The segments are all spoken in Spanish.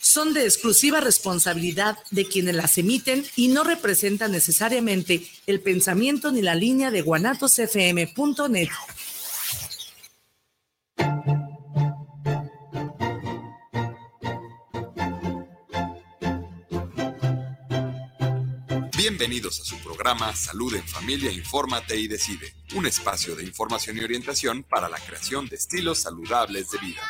son de exclusiva responsabilidad de quienes las emiten y no representan necesariamente el pensamiento ni la línea de guanatosfm.net. Bienvenidos a su programa Salud en Familia, Infórmate y Decide, un espacio de información y orientación para la creación de estilos saludables de vida.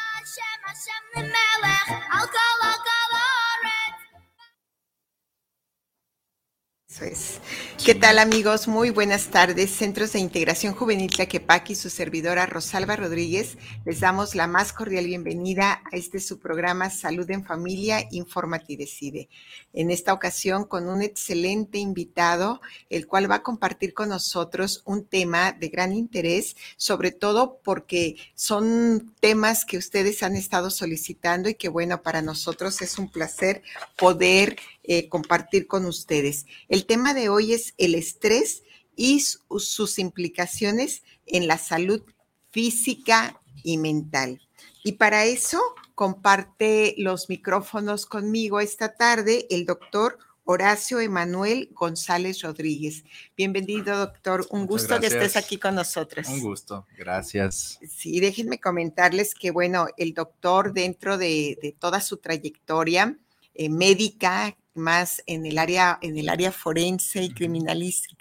Eso es. ¿Qué tal amigos? Muy buenas tardes. Centros de Integración Juvenil Tlaquepaque y su servidora Rosalba Rodríguez les damos la más cordial bienvenida a este su programa Salud en Familia, Infórmate y Decide. En esta ocasión con un excelente invitado, el cual va a compartir con nosotros un tema de gran interés, sobre todo porque son temas que ustedes han estado solicitando y que bueno, para nosotros es un placer poder eh, compartir con ustedes. El tema de hoy es el estrés y sus implicaciones en la salud física y mental. Y para eso comparte los micrófonos conmigo esta tarde el doctor Horacio Emanuel González Rodríguez. Bienvenido, doctor. Un gusto que estés aquí con nosotros. Un gusto, gracias. Sí, déjenme comentarles que, bueno, el doctor dentro de, toda su trayectoria eh, médica, más en el área, en el área forense y criminalística,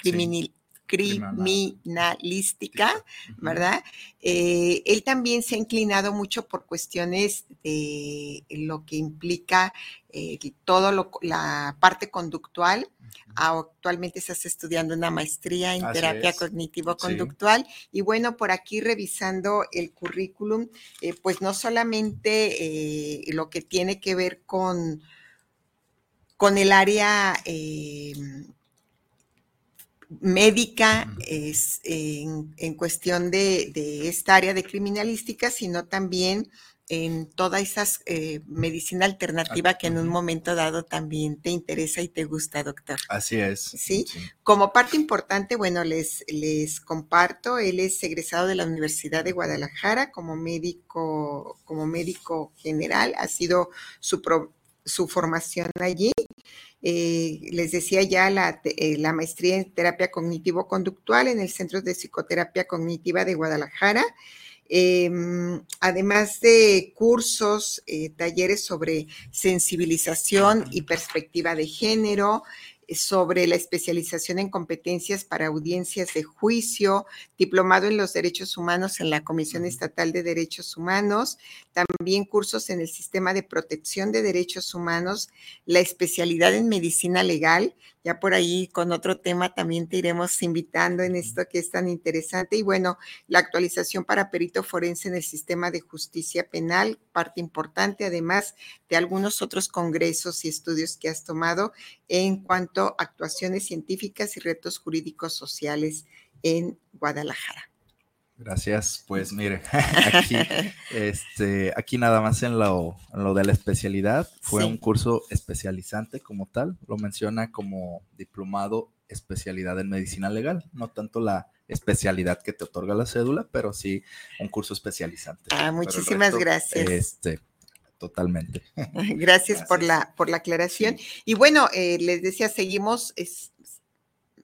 criminalística, ¿verdad? Eh, él también se ha inclinado mucho por cuestiones de lo que implica eh, todo lo, la parte conductual. Actualmente estás estudiando una maestría en terapia cognitivo-conductual. Y bueno, por aquí revisando el currículum, eh, pues no solamente lo que tiene que ver con con el área eh, médica es, en, cuestión de, esta área de criminalística, sino también en toda esa eh, medicina alternativa que en un momento dado también te interesa y te gusta, doctor. Así es. ¿Sí? Como parte importante, bueno, les, les comparto, él es egresado de la Universidad de Guadalajara como médico, como médico general, ha sido su, su formación allí. Eh, les decía ya la, eh, la, maestría en terapia cognitivo-conductual en el Centro de Psicoterapia Cognitiva de Guadalajara. Em, además de cursos, eh, talleres sobre sensibilización y perspectiva de género, sobre la especialización en competencias para audiencias de juicio, diplomado en los derechos humanos en la Comisión Estatal de Derechos Humanos, también cursos en el sistema de protección de derechos humanos, la especialidad en medicina legal, ya por ahí con otro tema también te iremos invitando en esto que es tan interesante. Y bueno, la actualización para perito forense en el sistema de justicia penal, parte importante, además de algunos otros congresos y estudios que has tomado en cuanto a actuaciones científicas y retos jurídicos sociales en Guadalajara. Gracias. Pues mire, aquí, este, aquí nada más en lo, de la especialidad, fue un curso especializante como tal, lo menciona como diplomado especialidad en medicina legal, no tanto la especialidad que te otorga la cédula, pero sí un curso especializante. Ah, muchísimas gracias. Este, totalmente. Gracias, por la, por la aclaración. Y bueno, eh, les decía, seguimos,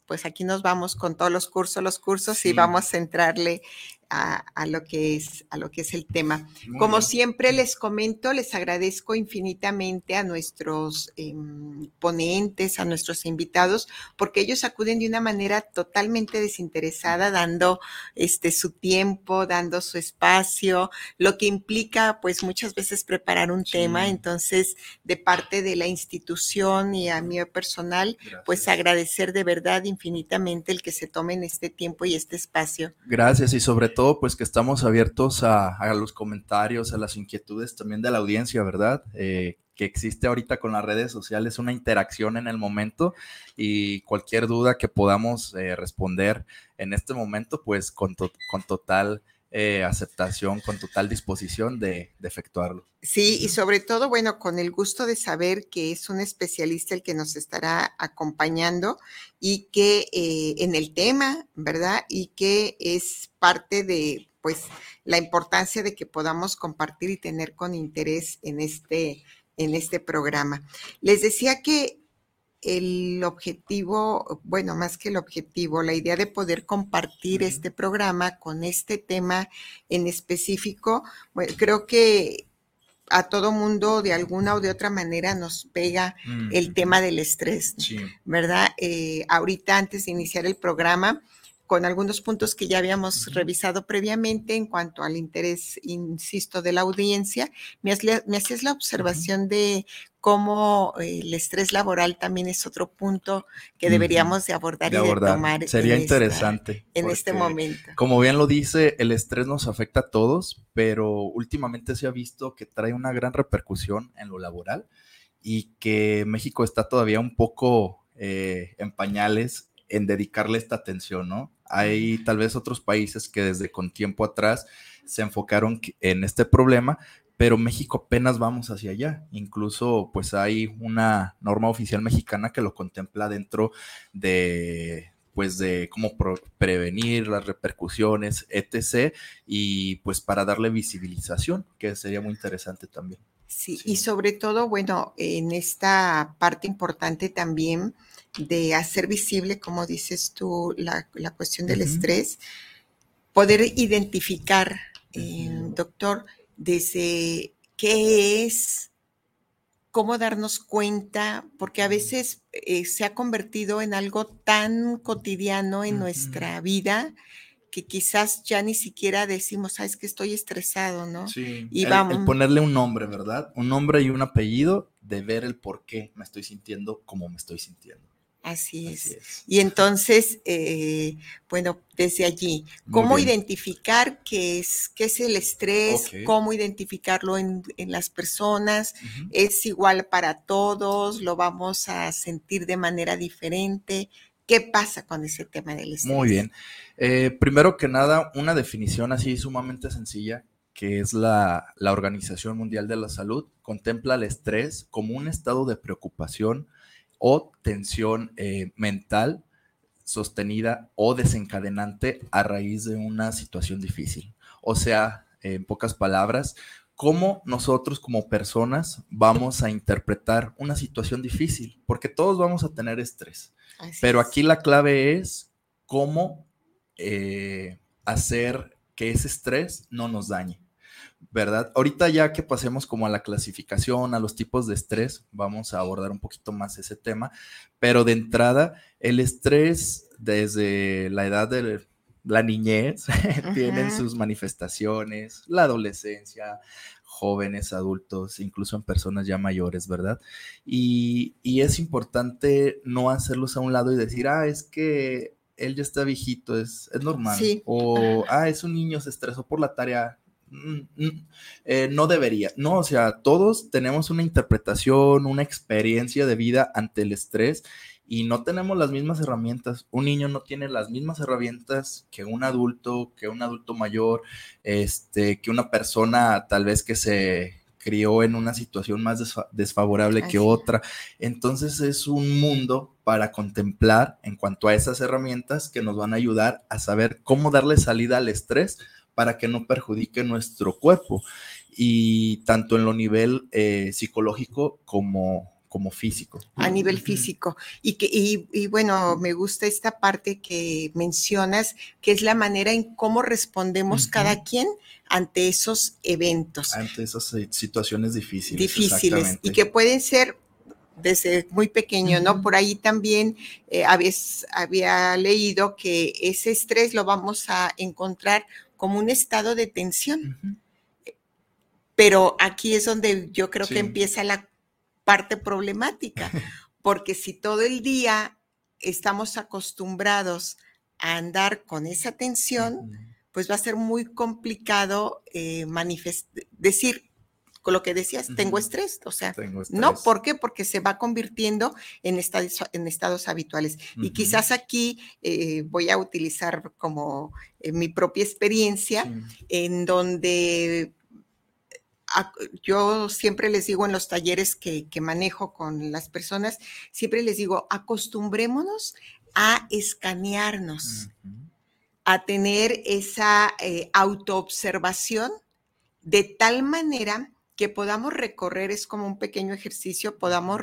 pues aquí nos vamos con todos los cursos, los cursos y vamos a entrarle a, lo que es, a lo que es el tema. Como siempre les comento, les agradezco infinitamente a nuestros em, ponentes, a nuestros invitados, porque ellos acuden de una manera totalmente desinteresada, dando este, su tiempo, dando su espacio, lo que implica pues muchas veces preparar un tema. Entonces, de parte de la institución y a mí personal, pues agradecer de verdad infinitamente el que se tomen este tiempo y este espacio. Gracias y sobre todo pues que estamos abiertos a, los comentarios, a las inquietudes también de la audiencia, ¿verdad? Eh, que existe ahorita con las redes sociales una interacción en el momento y cualquier duda que podamos eh, responder en este momento, pues con, con total eh, aceptación, con total disposición de, efectuarlo. Sí, y sobre todo, bueno, con el gusto de saber que es un especialista el que nos estará acompañando y que eh, en el tema, ¿verdad? Y que es parte de, pues, la importancia de que podamos compartir y tener con interés en este, en este programa. Les decía que el objetivo, bueno, más que el objetivo, la idea de poder compartir este programa con este tema en específico, bueno, creo que a todo mundo de alguna o de otra manera nos pega el tema del estrés, ¿verdad? Eh, ahorita antes de iniciar el programa, con algunos puntos que ya habíamos revisado previamente en cuanto al interés, insisto, de la audiencia, me, hacías la observación de cómo eh, el estrés laboral también es otro punto que deberíamos de abordar, y de tomar. Sería interesante. en este momento. Como bien lo dice, el estrés nos afecta a todos, pero últimamente se ha visto que trae una gran repercusión en lo laboral y que México está todavía un poco eh, en pañales en dedicarle esta atención, ¿no? Hay tal vez otros países que desde con tiempo atrás se enfocaron en este problema, pero México apenas vamos hacia allá. Incluso pues hay una norma oficial mexicana que lo contempla dentro de pues de cómo prevenir las repercusiones, etc. Y pues para darle visibilización, que sería muy interesante también. Sí, y sobre todo, bueno, en esta parte importante también de hacer visible, como dices tú, la, cuestión del estrés, poder identificar, eh, doctor, desde qué es, cómo darnos cuenta, porque a veces eh, se ha convertido en algo tan cotidiano en nuestra vida que quizás ya ni siquiera decimos, sabes que estoy estresado, ¿no? Sí, y vamos. el, ponerle un nombre, ¿verdad? Un nombre y un apellido de ver el por qué me estoy sintiendo como me estoy sintiendo. Así es. Y entonces, eh, bueno, desde allí, ¿cómo identificar qué es, qué es el estrés? ¿Cómo identificarlo en, las personas? ¿Es igual para todos? ¿Lo vamos a sentir de manera diferente? ¿Qué pasa con ese tema del estrés? Muy bien. Eh, primero que nada, una definición así sumamente sencilla, que es la, la Organización Mundial de la Salud, contempla el estrés como un estado de preocupación, o tensión eh, mental sostenida o desencadenante a raíz de una situación difícil. O sea, en pocas palabras, cómo nosotros como personas vamos a interpretar una situación difícil, porque todos vamos a tener estrés. Pero aquí la clave es cómo eh, hacer que ese estrés no nos dañe. ¿Verdad? Ahorita ya que pasemos como a la clasificación, a los tipos de estrés, vamos a abordar un poquito más ese tema, pero de entrada, el estrés desde la edad de la niñez tienen sus manifestaciones, la adolescencia, jóvenes, adultos, incluso en personas ya mayores, ¿verdad? Y, es importante no hacerlos a un lado y decir, ah, es que él ya está viejito, es, es normal. O, ah, es un niño, se estresó por la tarea, eh, no debería, no, o sea, todos tenemos una interpretación, una experiencia de vida ante el estrés y no tenemos las mismas herramientas. Un niño no tiene las mismas herramientas que un adulto, que un adulto mayor, este, que una persona tal vez que se crió en una situación más desfavorable que otra. Entonces es un mundo para contemplar en cuanto a esas herramientas que nos van a ayudar a saber cómo darle salida al estrés para que no perjudique nuestro cuerpo y tanto en lo nivel eh, psicológico como, como físico. A nivel físico. Y, que, y, bueno, me gusta esta parte que mencionas, que es la manera en cómo respondemos cada quien ante esos eventos. Ante esas situaciones difíciles. Difíciles. Y que pueden ser desde muy pequeño, ¿no? Por ahí también eh, había leído que ese estrés lo vamos a encontrar como un estado de tensión. Pero aquí es donde yo creo que empieza la parte problemática, porque si todo el día estamos acostumbrados a andar con esa tensión, pues va a ser muy complicado eh, decir, con lo que decías, tengo estrés, o sea, no, ¿por qué? Porque se va convirtiendo en estados, en estados habituales. Y quizás aquí eh, voy a utilizar como eh, mi propia experiencia, en donde yo siempre les digo en los talleres que, manejo con las personas, siempre les digo, acostumbrémonos a escanearnos, a tener esa eh, autoobservación de tal manera que podamos recorrer, es como un pequeño ejercicio, podamos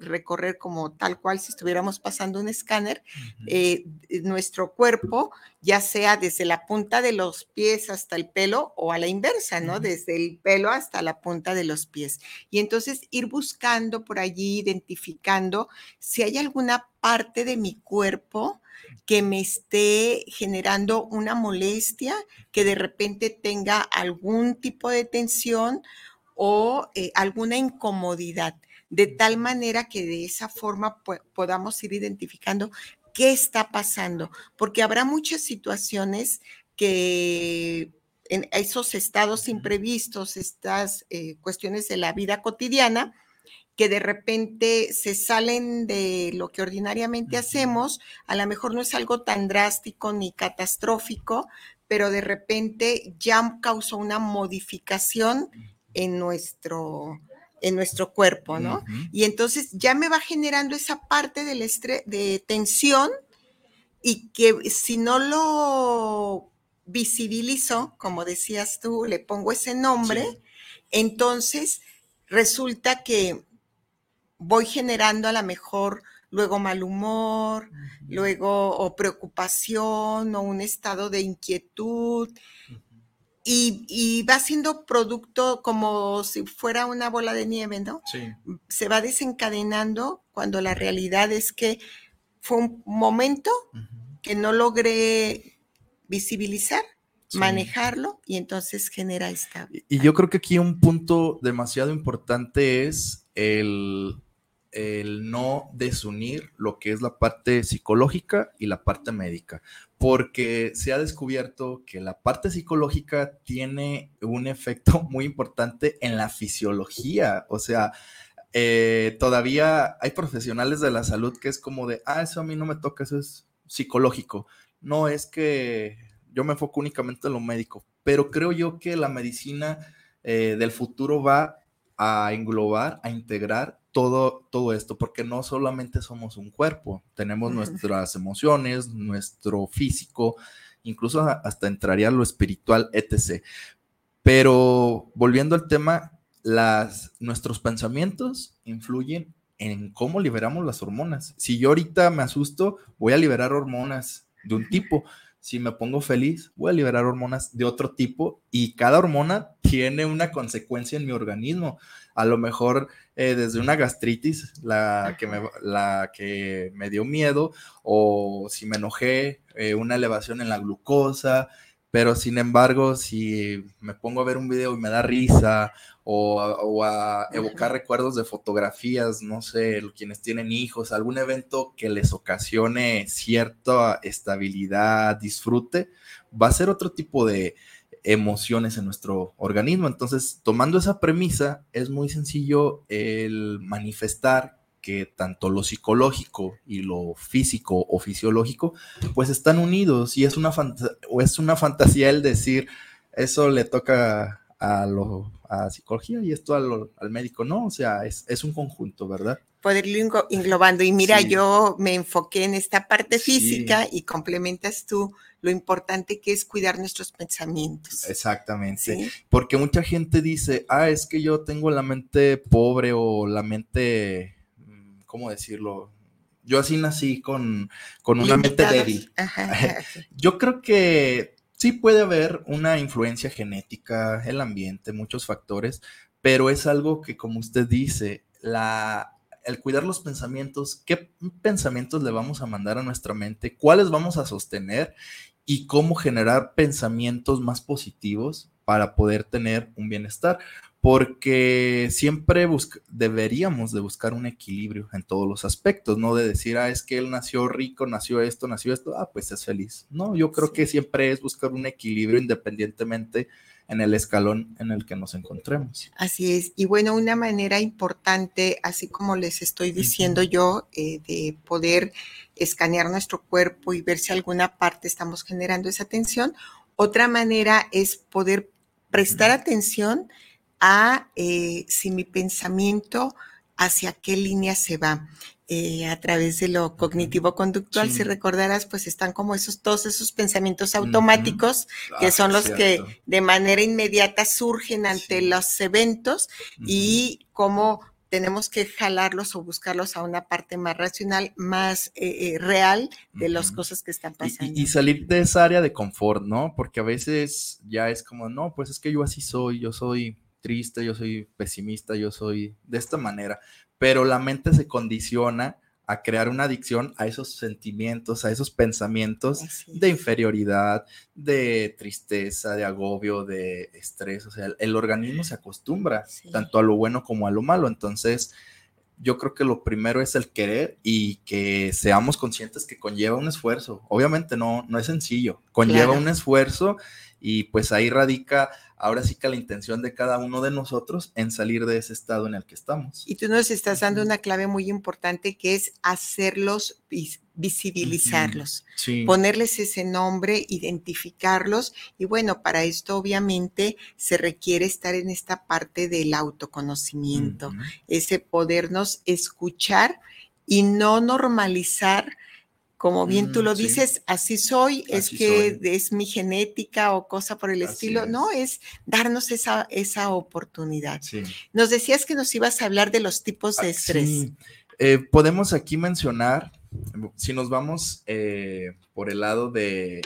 recorrer como tal cual si estuviéramos pasando un escáner, eh, nuestro cuerpo, ya sea desde la punta de los pies hasta el pelo o a la inversa, ¿no? Desde el pelo hasta la punta de los pies. Y entonces ir buscando por allí, identificando si hay alguna parte de mi cuerpo que me esté generando una molestia, que de repente tenga algún tipo de tensión o eh, alguna incomodidad, de tal manera que de esa forma podamos ir identificando qué está pasando, porque habrá muchas situaciones que en esos estados imprevistos, estas eh, cuestiones de la vida cotidiana, que de repente se salen de lo que ordinariamente hacemos, a lo mejor no es algo tan drástico ni catastrófico, pero de repente ya causó una modificación en nuestro, en nuestro cuerpo, ¿no? Y entonces ya me va generando esa parte del estrés, de tensión y que si no lo visibilizo, como decías tú, le pongo ese nombre, entonces resulta que voy generando a lo mejor luego mal humor, luego o preocupación o un estado de inquietud y, va siendo producto como si fuera una bola de nieve, ¿no? Sí. Se va desencadenando cuando la realidad es que fue un momento que no logré visibilizar, manejarlo y entonces genera esta. Y yo creo que aquí un punto demasiado importante es el el no desunir lo que es la parte psicológica y la parte médica, porque se ha descubierto que la parte psicológica tiene un efecto muy importante en la fisiología, o sea, eh, todavía hay profesionales de la salud que es como de, ah, eso a mí no me toca, eso es psicológico. No es que yo me enfoco únicamente en lo médico, pero creo yo que la medicina eh, del futuro va a englobar, a integrar todo, todo esto, porque no solamente somos un cuerpo, tenemos nuestras emociones, nuestro físico, incluso hasta entraría lo espiritual, etc. Pero volviendo al tema, las, nuestros pensamientos influyen en cómo liberamos las hormonas. Si yo ahorita me asusto, voy a liberar hormonas de un tipo. Si me pongo feliz, voy a liberar hormonas de otro tipo y cada hormona tiene una consecuencia en mi organismo. A lo mejor eh, desde una gastritis, la que, me, la que me dio miedo, o si me enojé, eh, una elevación en la glucosa, pero sin embargo, si me pongo a ver un video y me da risa, o, a evocar recuerdos de fotografías, no sé, quienes tienen hijos, algún evento que les ocasione cierta estabilidad, disfrute, va a ser otro tipo de, emociones en nuestro organismo. Entonces, tomando esa premisa, es muy sencillo el manifestar que tanto lo psicológico y lo físico o fisiológico, pues están unidos y es una, o es una fantasía el decir, eso le toca a, lo, a psicología y esto al médico, no, o sea, es, es un conjunto, ¿verdad? poder ir englobando. Y mira, yo me enfoqué en esta parte física y complementas tú lo importante que es cuidar nuestros pensamientos. Exactamente. Porque mucha gente dice, ah, es que yo tengo la mente pobre o la mente, mm, ¿cómo decirlo? Yo así nací con, con una mente débil. yo creo que sí puede haber una influencia genética, el ambiente, muchos factores, pero es algo que, como usted dice, la el cuidar los pensamientos, qué pensamientos le vamos a mandar a nuestra mente, cuáles vamos a sostener y cómo generar pensamientos más positivos para poder tener un bienestar, porque siempre deberíamos de buscar un equilibrio en todos los aspectos, no de decir, ah, es que él nació rico, nació esto, nació esto, ah, pues es feliz. No, yo creo que siempre es buscar un equilibrio independientemente en el escalón en el que nos encontremos. Así es. Y bueno, una manera importante, así como les estoy diciendo yo, eh, de poder escanear nuestro cuerpo y ver si alguna parte estamos generando esa tensión, otra manera es poder prestar atención a eh, si mi pensamiento hacia qué línea se va. Eh, a través de lo cognitivo-conductual, si recordarás, pues están como esos, todos esos pensamientos automáticos, que ah, son los que de manera inmediata surgen ante los eventos y cómo tenemos que jalarlos o buscarlos a una parte más racional, más eh, eh, real de las cosas que están pasando. Y, salir de esa área de confort, ¿no? Porque a veces ya es como, no, pues es que yo así soy, yo soy triste, yo soy pesimista, yo soy de esta manera, pero la mente se condiciona a crear una adicción a esos sentimientos, a esos pensamientos de inferioridad, de tristeza, de agobio, de estrés. O sea, el, organismo se acostumbra tanto a lo bueno como a lo malo. Entonces, yo creo que lo primero es el querer y que seamos conscientes que conlleva un esfuerzo. Obviamente no, no es sencillo, conlleva un esfuerzo y pues ahí radica ahora sí que la intención de cada uno de nosotros en salir de ese estado en el que estamos. Y tú nos estás dando una clave muy importante que es hacerlos visibilizarlos, ponerles ese nombre, identificarlos y bueno, para esto obviamente se requiere estar en esta parte del autoconocimiento, ese podernos escuchar y no normalizar como bien tú mm, lo dices, así soy, es que es mi genética o cosa por el estilo. No, es darnos esa, esa oportunidad. Nos decías que nos ibas a hablar de los tipos de ah, estrés. Eh, podemos aquí mencionar, si nos vamos eh, por el lado de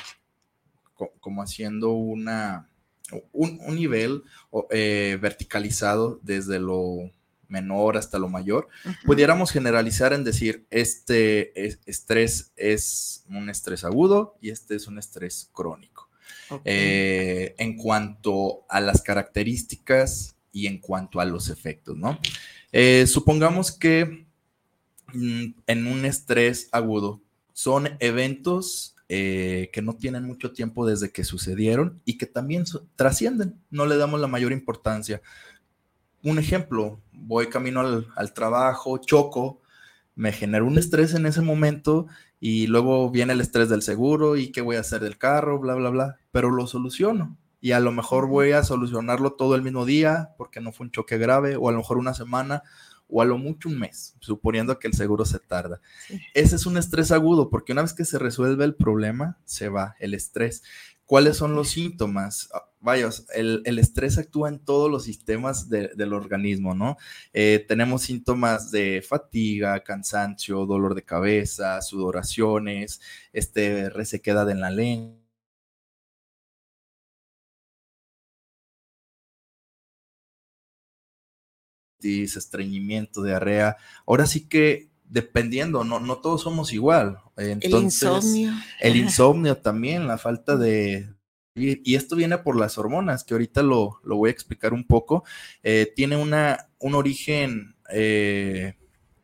como haciendo una, un, nivel eh, verticalizado desde lo menor hasta lo mayor, pudiéramos generalizar en decir, este estrés es un estrés agudo y este es un estrés crónico. Eh, en cuanto a las características y en cuanto a los efectos, ¿no? Eh, supongamos que mm, en un estrés agudo son eventos eh, que no tienen mucho tiempo desde que sucedieron y que también trascienden, no le damos la mayor importancia un ejemplo, voy camino al, trabajo, choco, me genero un estrés en ese momento y luego viene el estrés del seguro y qué voy a hacer del carro, bla, bla, bla, pero lo soluciono. Y a lo mejor voy a solucionarlo todo el mismo día porque no fue un choque grave, o a lo mejor una semana, o a lo mucho un mes, suponiendo que el seguro se tarda. Ese es un estrés agudo porque una vez que se resuelve el problema, se va el estrés. ¿Cuáles son los síntomas? Ah, vaya, el, estrés actúa en todos los sistemas del organismo, ¿no? Eh, tenemos síntomas de fatiga, cansancio, dolor de cabeza, sudoraciones, este, resequedad en la lengua. estreñimiento, diarrea. Ahora sí que dependiendo, no, no todos somos igual. el insomnio. El insomnio también, la falta de... Y, esto viene por las hormonas, que ahorita lo, voy a explicar un poco. Eh, tiene una, un origen eh,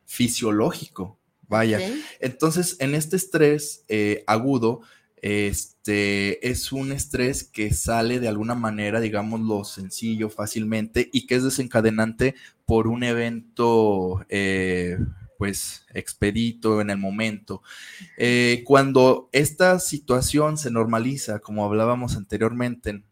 fisiológico, vaya. Entonces, en este estrés eh, agudo, este es un estrés que sale de alguna manera, digámoslo sencillo, fácilmente, y que es desencadenante por un evento pues expedito en el momento. Eh, cuando esta situación se normaliza, como hablábamos anteriormente,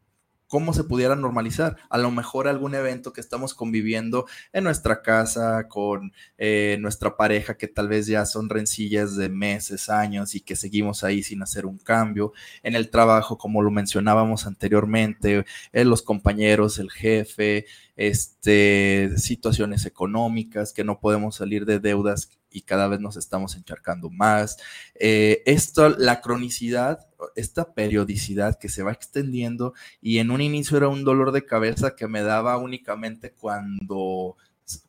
¿cómo se pudiera normalizar? A lo mejor algún evento que estamos conviviendo en nuestra casa con eh, nuestra pareja, que tal vez ya son rencillas de meses, años y que seguimos ahí sin hacer un cambio. En el trabajo, como lo mencionábamos anteriormente, eh, los compañeros, el jefe, este, situaciones económicas, que no podemos salir de deudas y cada vez nos estamos encharcando más. Eh, esto, la cronicidad, esta periodicidad que se va extendiendo y en un inicio era un dolor de cabeza que me daba únicamente cuando,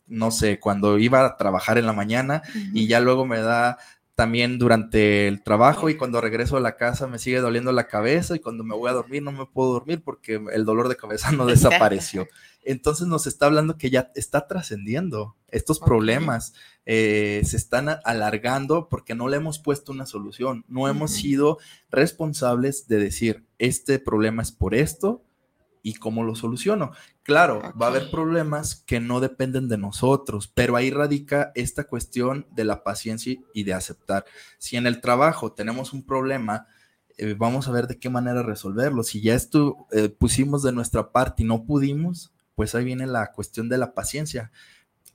no sé, cuando iba a trabajar en la mañana y ya luego me da también durante el trabajo y cuando regreso a la casa me sigue doliendo la cabeza y cuando me voy a dormir no me puedo dormir porque el dolor de cabeza no desapareció. Entonces nos está hablando que ya está trascendiendo estos problemas, eh, se están alargando porque no le hemos puesto una solución, no hemos sido responsables de decir, este problema es por esto y cómo lo soluciono. Claro, va a haber problemas que no dependen de nosotros, pero ahí radica esta cuestión de la paciencia y de aceptar. Si en el trabajo tenemos un problema, eh, vamos a ver de qué manera resolverlo. Si ya esto pusimos de nuestra parte y no pudimos, pues ahí viene la cuestión de la paciencia.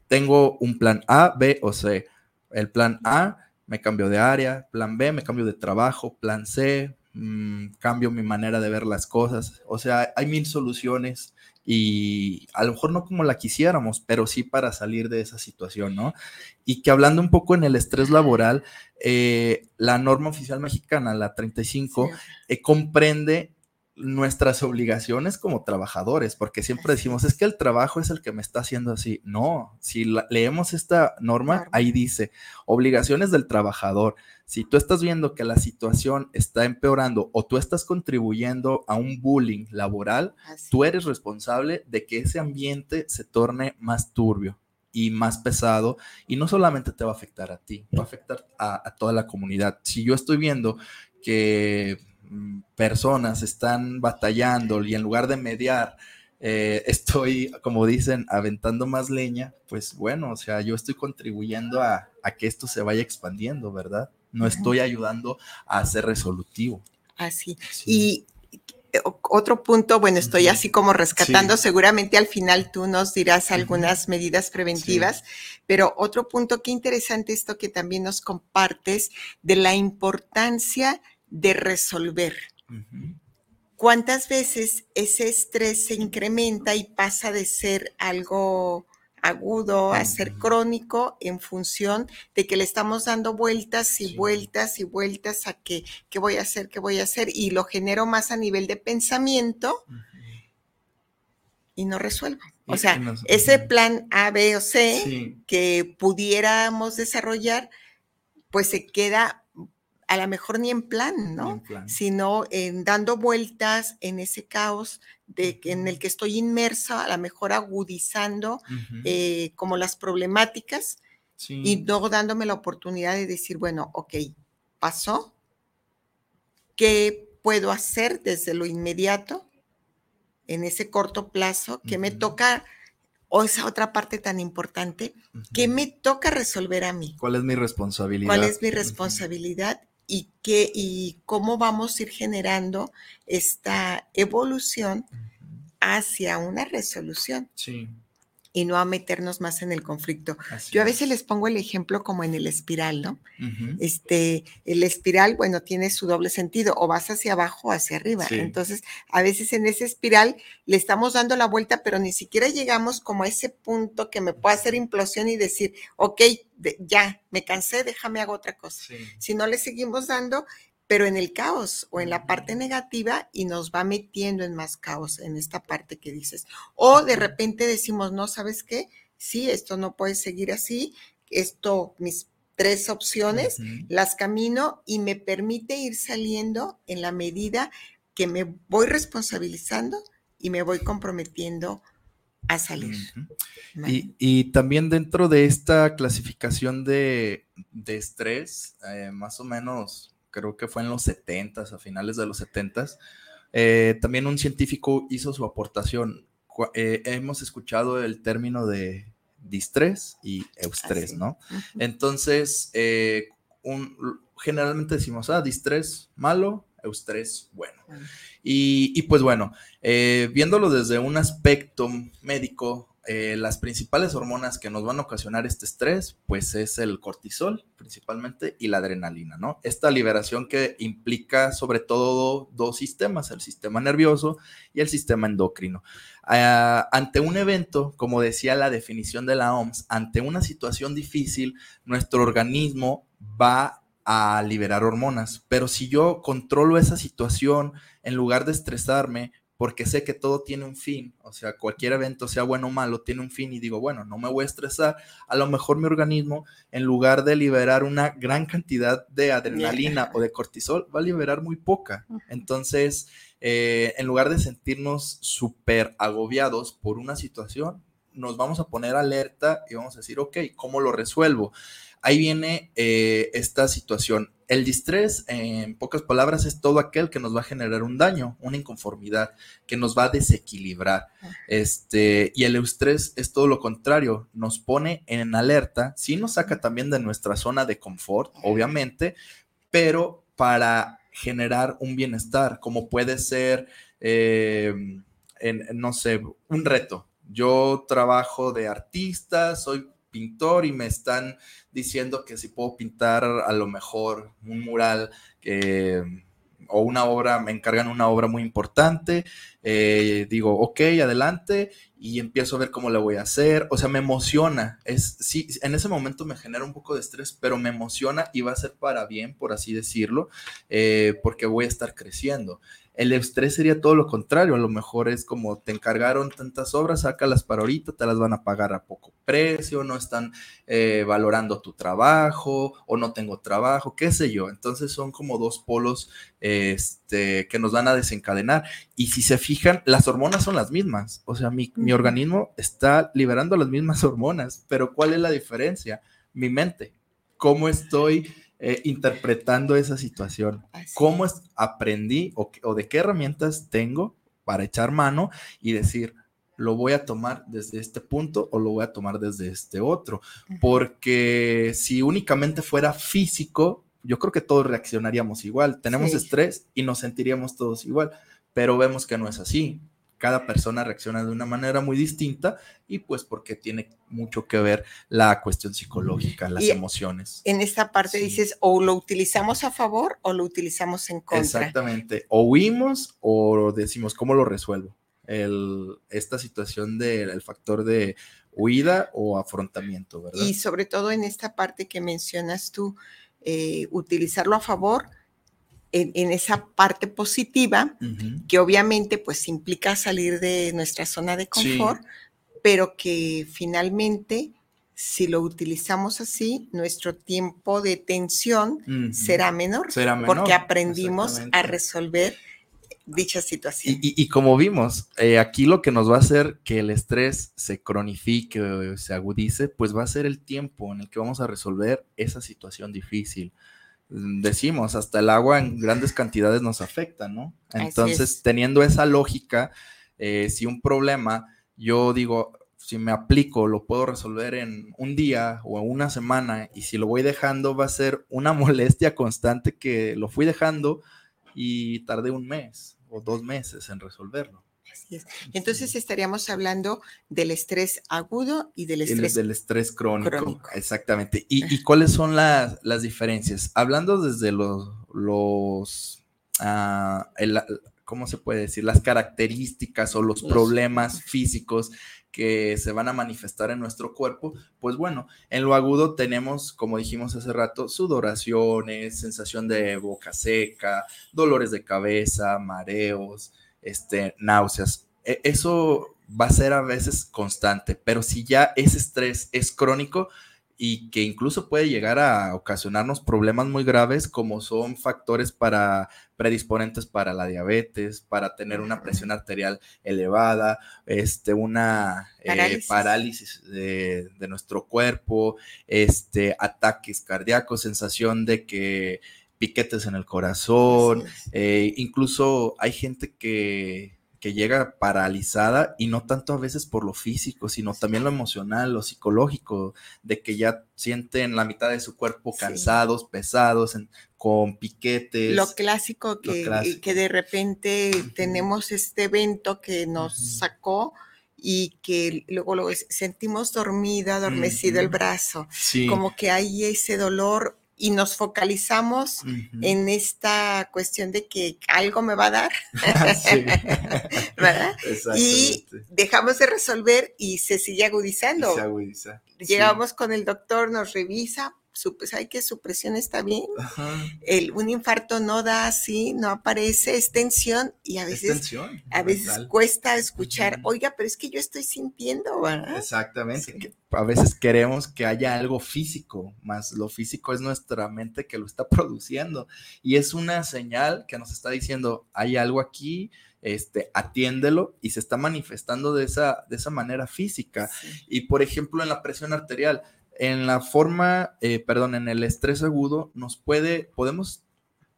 tengo un plan A, B o C. El plan A, me cambio de área, plan B, me cambio de trabajo, plan C, mm, cambio mi manera de ver las cosas. O sea, hay mil soluciones y a lo mejor no como la quisiéramos, pero sí para salir de esa situación, ¿no? Y que hablando un poco en el estrés laboral, eh, la norma oficial mexicana, la 35, eh, comprende nuestras obligaciones como trabajadores, porque siempre decimos, es que el trabajo es el que me está haciendo así. No, si leemos esta norma, ahí dice, obligaciones del trabajador. Si tú estás viendo que la situación está empeorando o tú estás contribuyendo a un bullying laboral, tú eres responsable de que ese ambiente se torne más turbio y más pesado y no solamente te va a afectar a ti, va a afectar a toda la comunidad. Si yo estoy viendo que personas están batallando y en lugar de mediar, eh, estoy, como dicen, aventando más leña, pues bueno, o sea, yo estoy contribuyendo a, que esto se vaya expandiendo, ¿verdad? No estoy ayudando a ser resolutivo. Así. Y eh, otro punto, bueno, estoy así como rescatando, seguramente al final tú nos dirás algunas medidas preventivas, pero otro punto, qué interesante esto que también nos compartes de la importancia de resolver. ¿Cuántas veces ese estrés se incrementa y pasa de ser algo agudo a ser crónico en función de que le estamos dando vueltas y vueltas y vueltas a que, qué voy a hacer, qué voy a hacer, y lo genero más a nivel de pensamiento y no resuelvo. O sea, ese plan A, B o C que pudiéramos desarrollar, pues se queda a lo mejor ni en plan, ¿no? Sino en dando vueltas en ese caos de, en el que estoy inmersa, a lo mejor agudizando eh, como las problemáticas y luego dándome la oportunidad de decir, bueno, ok, pasó, ¿qué puedo hacer desde lo inmediato en ese corto plazo que me toca? o esa otra parte tan importante, ¿qué me toca resolver a mí? ¿Cuál es mi responsabilidad? ¿Cuál es mi responsabilidad? Y, qué, y cómo vamos a ir generando esta evolución hacia una resolución. Sí y no a meternos más en el conflicto. Yo a veces les pongo el ejemplo como en el espiral, ¿no? Este, el espiral, bueno, tiene su doble sentido, o vas hacia abajo o hacia arriba. Entonces, a veces en ese espiral le estamos dando la vuelta, pero ni siquiera llegamos como a ese punto que me pueda hacer implosión y decir, ok, ya, me cansé, déjame hago otra cosa. Si no le seguimos dando, pero en el caos o en la parte negativa y nos va metiendo en más caos en esta parte que dices. O de repente decimos, no, ¿sabes qué? Sí, esto no puede seguir así, esto, mis tres opciones, las camino y me permite ir saliendo en la medida que me voy responsabilizando y me voy comprometiendo a salir. y, también dentro de esta clasificación de, estrés, eh, más o menos creo que fue en los 70 a finales de los 70 eh, también un científico hizo su aportación. Eh, hemos escuchado el término de distrés y eustrés, ¿no? Entonces, eh, generalmente decimos, ah, distrés malo, eustrés bueno. Y, y, pues bueno, viéndolo desde un aspecto médico, eh, las principales hormonas que nos van a ocasionar este estrés, pues es el cortisol principalmente y la adrenalina, ¿no? Esta liberación que implica sobre todo dos sistemas, el sistema nervioso y el sistema endocrino. Ah, ante un evento, como decía la definición de la OMS, ante una situación difícil, nuestro organismo va a liberar hormonas, pero si yo controlo esa situación, en lugar de estresarme, porque sé que todo tiene un fin, o sea, cualquier evento, sea bueno o malo, tiene un fin y digo, bueno, no me voy a estresar, a lo mejor mi organismo, en lugar de liberar una gran cantidad de adrenalina o de cortisol, va a liberar muy poca. Entonces, eh, en lugar de sentirnos súper agobiados por una situación, nos vamos a poner alerta y vamos a decir, ok, ¿cómo lo resuelvo? Ahí viene eh, esta situación. El distrés, en pocas palabras, es todo aquel que nos va a generar un daño, una inconformidad, que nos va a desequilibrar. Este, y el eustrés es todo lo contrario, nos pone en alerta, sí nos saca también de nuestra zona de confort, obviamente, pero para generar un bienestar, como puede ser, em, en, no sé, un reto. Yo trabajo de artista, soy pintor y me están diciendo que si puedo pintar a lo mejor un mural o una obra, me encargan una obra muy importante, eh, digo, ok, adelante, y empiezo a ver cómo la voy a hacer, o sea, me emociona, es, sí, en ese momento me genera un poco de estrés, pero me emociona y va a ser para bien, por así decirlo, eh, porque voy a estar creciendo. El estrés sería todo lo contrario, a lo mejor es como te encargaron tantas obras, sácalas para ahorita, te las van a pagar a poco precio, no están eh, valorando tu trabajo o no tengo trabajo, qué sé yo. Entonces son como dos polos este, que nos van a desencadenar. Y si se fijan, las hormonas son las mismas, o sea, mi, mi organismo está liberando las mismas hormonas, pero ¿cuál es la diferencia? Mi mente, cómo estoy eh, interpretando esa situación. ¿Cómo es, aprendí o, de qué herramientas tengo para echar mano y decir, lo voy a tomar desde este punto o lo voy a tomar desde este otro? Porque si únicamente fuera físico, yo creo que todos reaccionaríamos igual. Tenemos estrés y nos sentiríamos todos igual, pero vemos que no es así cada persona reacciona de una manera muy distinta y pues porque tiene mucho que ver la cuestión psicológica, las emociones. En esta parte dices, o lo utilizamos a favor o lo utilizamos en contra. Exactamente, o huimos o decimos, ¿cómo lo resuelvo? El, esta situación del factor de huida o afrontamiento, ¿verdad? Y sobre todo en esta parte que mencionas tú, eh, utilizarlo a favor en, esa parte positiva, que obviamente pues implica salir de nuestra zona de confort, pero que finalmente si lo utilizamos así, nuestro tiempo de tensión será, menor, porque aprendimos a resolver dicha situación. Y, como vimos, eh, aquí lo que nos va a hacer que el estrés se cronifique o se agudice, pues va a ser el tiempo en el que vamos a resolver esa situación difícil decimos, hasta el agua en grandes cantidades nos afecta, ¿no? Entonces, teniendo esa lógica, eh, si un problema, yo digo, si me aplico, lo puedo resolver en un día o una semana, y si lo voy dejando, va a ser una molestia constante que lo fui dejando y tardé un mes o dos meses en resolverlo. Entonces estaríamos hablando del estrés agudo y del estrés, del estrés crónico, Exactamente. ¿Y, cuáles son las, diferencias? Hablando desde los, los ah, ¿cómo se puede decir? Las características o los problemas físicos que se van a manifestar en nuestro cuerpo, pues bueno, en lo agudo tenemos, como dijimos hace rato, sudoraciones, sensación de boca seca, dolores de cabeza, mareos, este, náuseas. E, eso va a ser a veces constante, pero si ya ese estrés es crónico y que incluso puede llegar a ocasionarnos problemas muy graves como son factores para predisponentes para la diabetes, para tener una presión arterial elevada, este, una eh, parálisis, de, nuestro cuerpo, este, ataques cardíacos, sensación de que piquetes en el corazón, eh, incluso hay gente que, llega paralizada y no tanto a veces por lo físico, sino también lo emocional, lo psicológico, de que ya sienten la mitad de su cuerpo cansados, pesados, con piquetes. Lo clásico que, que de repente tenemos este evento que nos sacó y que luego lo sentimos dormida, adormecido el brazo, como que hay ese dolor y nos focalizamos en esta cuestión de que algo me va a dar, ¿verdad? Y dejamos de resolver y se sigue agudizando. se agudiza. Llegamos con el doctor, nos revisa, su, pues hay que su presión está bien. El, un infarto no da así, no aparece, es tensión y a veces, a veces cuesta escuchar, oiga, pero es que yo estoy sintiendo, ¿verdad? Exactamente. A veces queremos que haya algo físico, más lo físico es nuestra mente que lo está produciendo y es una señal que nos está diciendo, hay algo aquí, este, atiéndelo y se está manifestando de esa, de esa manera física. Y por ejemplo, en la presión arterial, en la forma, eh, perdón, en el estrés agudo, nos puede, podemos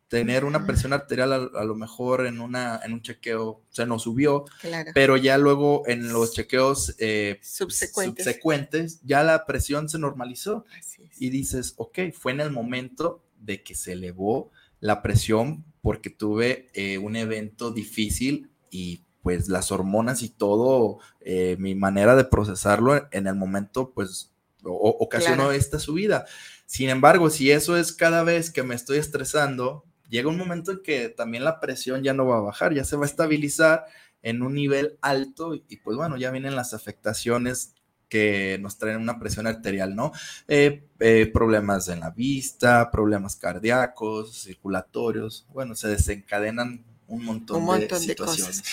tener una presión arterial a, lo mejor en, una, en un chequeo se nos subió, pero ya luego en los chequeos eh, subsecuentes. ya la presión se normalizó y dices, ok, fue en el momento de que se elevó la presión porque tuve eh, un evento difícil y pues las hormonas y todo, mi manera de procesarlo en el momento pues ocasionó esta subida. Sin embargo, si eso es cada vez que me estoy estresando, llega un momento en que también la presión ya no va a bajar, ya se va a estabilizar en un nivel alto y pues bueno, ya vienen las afectaciones que nos traen una presión arterial, ¿no? Eh, eh, problemas en la vista, problemas cardíacos, circulatorios, bueno, se desencadenan un montón, de, cosas.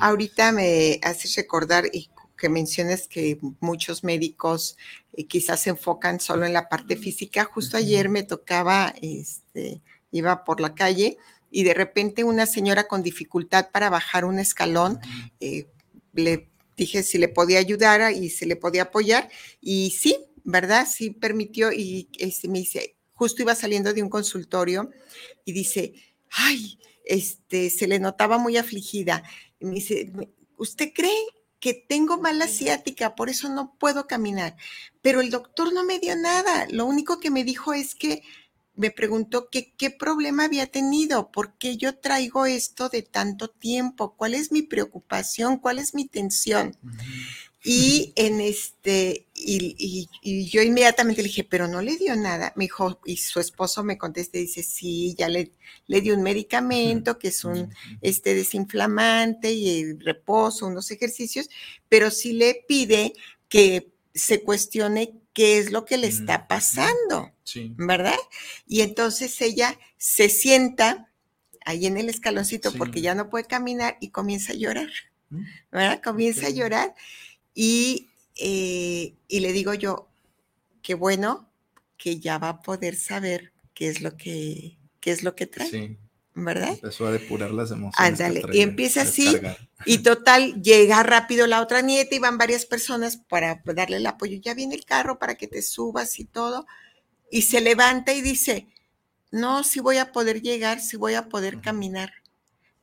Ahorita me haces recordar y que mencionas que muchos médicos eh, quizás se enfocan solo en la parte física. Justo ayer me tocaba, este, iba por la calle y de repente una señora con dificultad para bajar un escalón, le dije si le podía ayudar y se le podía apoyar. Y sí, ¿verdad? Sí permitió y este, me dice, justo iba saliendo de un consultorio y dice, ay, este, se le notaba muy afligida. Y me dice, ¿usted cree que tengo mala ciática, por eso no puedo caminar? Pero el doctor no me dio nada. Lo único que me dijo es que me preguntó que qué problema había tenido, por qué yo traigo esto de tanto tiempo, cuál es mi preocupación, cuál es mi tensión. Y en este, y, yo inmediatamente le dije, pero no le dio nada. Me dijo, y su esposo me contesta y dice, sí, ya le, le dio un medicamento que es un este, desinflamante y el reposo, unos ejercicios, pero sí le pide que se cuestione qué es lo que le está pasando, ¿verdad? Y entonces ella se sienta ahí en el escaloncito porque ya no puede caminar y comienza a llorar, mm, ¿verdad? Comienza a llorar y, eh, y le digo yo, qué bueno que ya va a poder saber qué es lo que, qué es lo que trae. ¿verdad? Empezó a depurar las emociones. Ándale, y empieza así, y total, llega rápido la otra nieta y van varias personas para darle el apoyo. Ya viene el carro para que te subas y todo, y se levanta y dice, no, si voy a poder llegar, si voy a poder caminar.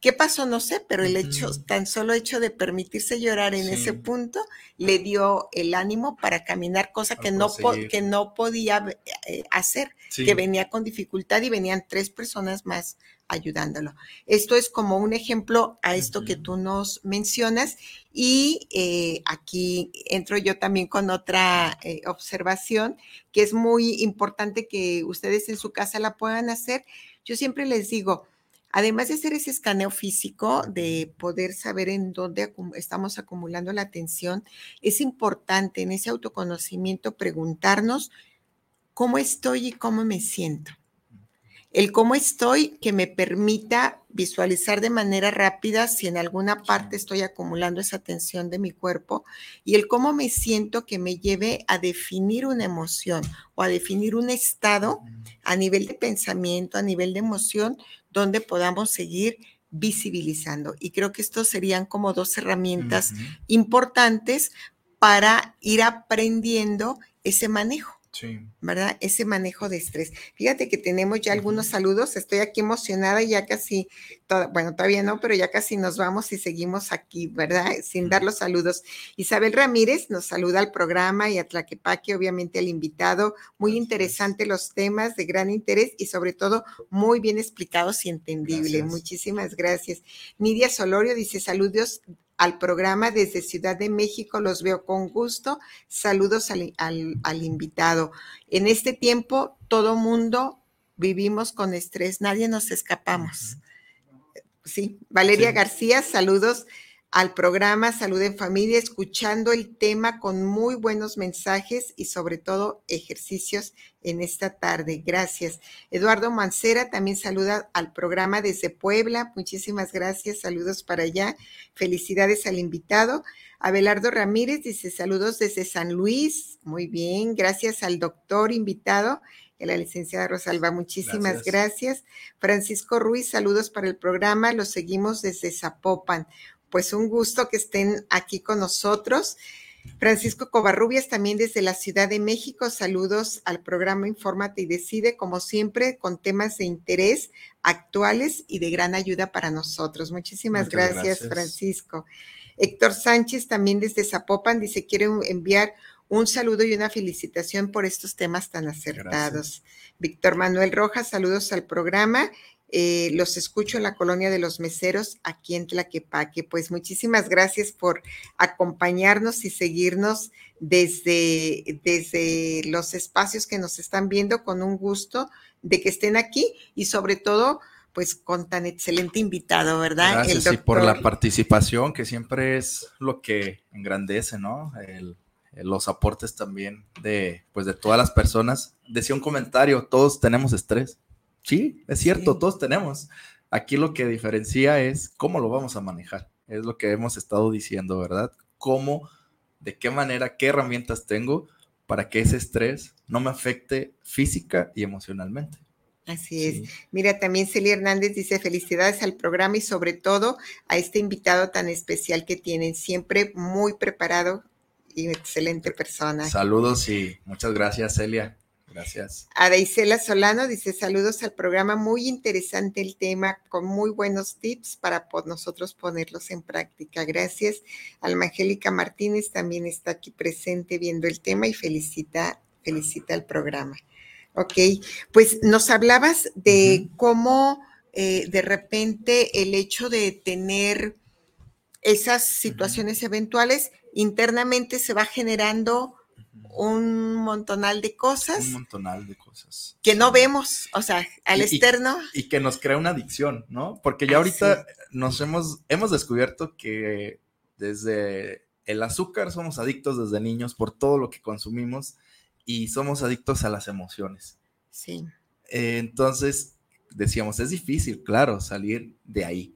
¿Qué pasó? No sé, pero el hecho, tan solo hecho de permitirse llorar en ese punto, le dio el ánimo para caminar, cosa que no, que no podía eh, hacer, que venía con dificultad y venían tres personas más ayudándolo. Esto es como un ejemplo a esto que tú nos mencionas y eh, aquí entro yo también con otra eh, observación que es muy importante que ustedes en su casa la puedan hacer. Yo siempre les digo, además de hacer ese escaneo físico, de poder saber en dónde estamos acumulando la atención, es importante en ese autoconocimiento preguntarnos cómo estoy y cómo me siento. El cómo estoy que me permita visualizar de manera rápida si en alguna parte estoy acumulando esa tensión de mi cuerpo y el cómo me siento que me lleve a definir una emoción o a definir un estado a nivel de pensamiento, a nivel de emoción, donde podamos seguir visibilizando. Y creo que estos serían como dos herramientas importantes para ir aprendiendo ese manejo. Sí. ¿Verdad? Ese manejo de estrés. Fíjate que tenemos ya algunos saludos. Estoy aquí emocionada y ya casi, bueno, todavía no, pero ya casi nos vamos y seguimos aquí, ¿verdad? Sin dar los saludos. Isabel Ramírez nos saluda al programa y a Tlaquepaque, obviamente al invitado. Muy interesante los temas, de gran interés y sobre todo muy bien explicados y entendible. Muchísimas gracias. Nidia Solorio dice saludos al programa desde Ciudad de México. Los veo con gusto. Saludos al, invitado. En este tiempo, todo mundo vivimos con estrés, nadie nos escapamos. Sí, Valeria García, saludos al programa Salud en Familia, escuchando el tema con muy buenos mensajes y sobre todo ejercicios en esta tarde. Gracias. Eduardo Mancera también saluda al programa desde Puebla. Muchísimas gracias. Saludos para allá. Felicidades al invitado. Abelardo Ramírez dice saludos desde San Luis. Muy bien. Gracias al doctor invitado la licenciada Rosalba. Muchísimas gracias. Francisco Ruiz, saludos para el programa. Lo seguimos desde Zapopan pues un gusto que estén aquí con nosotros. Francisco Covarrubias, también desde la Ciudad de México, saludos al programa Infórmate y Decide, como siempre, con temas de interés actuales y de gran ayuda para nosotros. Muchísimas gracias, Francisco. Héctor Sánchez, también desde Zapopan, dice, quiere enviar un saludo y una felicitación por estos temas tan acertados. Víctor Manuel Rojas, saludos al programa Eh, los escucho en la colonia de los meseros aquí en Tlaquepaque. Pues muchísimas gracias por acompañarnos y seguirnos desde, desde los espacios que nos están viendo con un gusto de que estén aquí y sobre todo pues con tan excelente invitado, ¿verdad? Gracias y por la participación, que siempre es lo que engrandece, ¿no? los aportes también de, pues de todas las personas. Decía un comentario, todos tenemos estrés. Sí, es cierto, todos tenemos. Aquí lo que diferencia es cómo lo vamos a manejar. Es lo que hemos estado diciendo, ¿verdad? Cómo, de qué manera, qué herramientas tengo para que ese estrés no me afecte física y emocionalmente. Así es. Mira, también Celia Hernández dice felicidades al programa y sobre todo a este invitado tan especial que tienen, siempre muy preparado y excelente persona. Saludos y muchas gracias, Celia. Gracias. A Deisela Solano dice saludos al programa, muy interesante el tema, con muy buenos tips para nosotros ponerlos en práctica. Gracias. Alma Angélica Martínez también está aquí presente viendo el tema y felicita, felicita el programa. Ok, pues nos hablabas de cómo eh, de repente el hecho de tener esas situaciones eventuales internamente se va generando un montonal de cosas. Un montonal de cosas. Que no vemos, o sea, al externo. Y, que nos crea una adicción, ¿no? Porque ya ahorita nos hemos, hemos descubierto que desde el azúcar somos adictos desde niños por todo lo que consumimos y somos adictos a las emociones. Sí. Eh, entonces, decíamos, es difícil, claro, salir de ahí,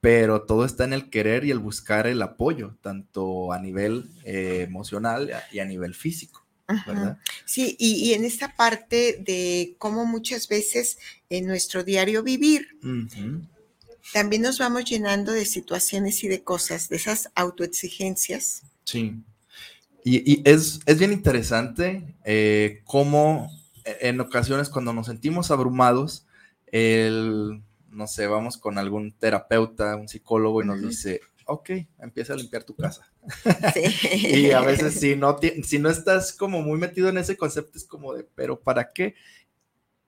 pero todo está en el querer y el buscar el apoyo, tanto a nivel eh, emocional y a nivel físico. ¿verdad? Sí, y, en esta parte de cómo muchas veces en nuestro diario vivir, también nos vamos llenando de situaciones y de cosas, de esas autoexigencias. Sí. Y, es, bien interesante eh, cómo e, en ocasiones cuando nos sentimos abrumados, el, no sé, vamos con algún terapeuta, un psicólogo y nos dice, ok, empieza a limpiar tu casa. y a veces si no, si no estás como muy metido en ese concepto, es como de, pero ¿para qué?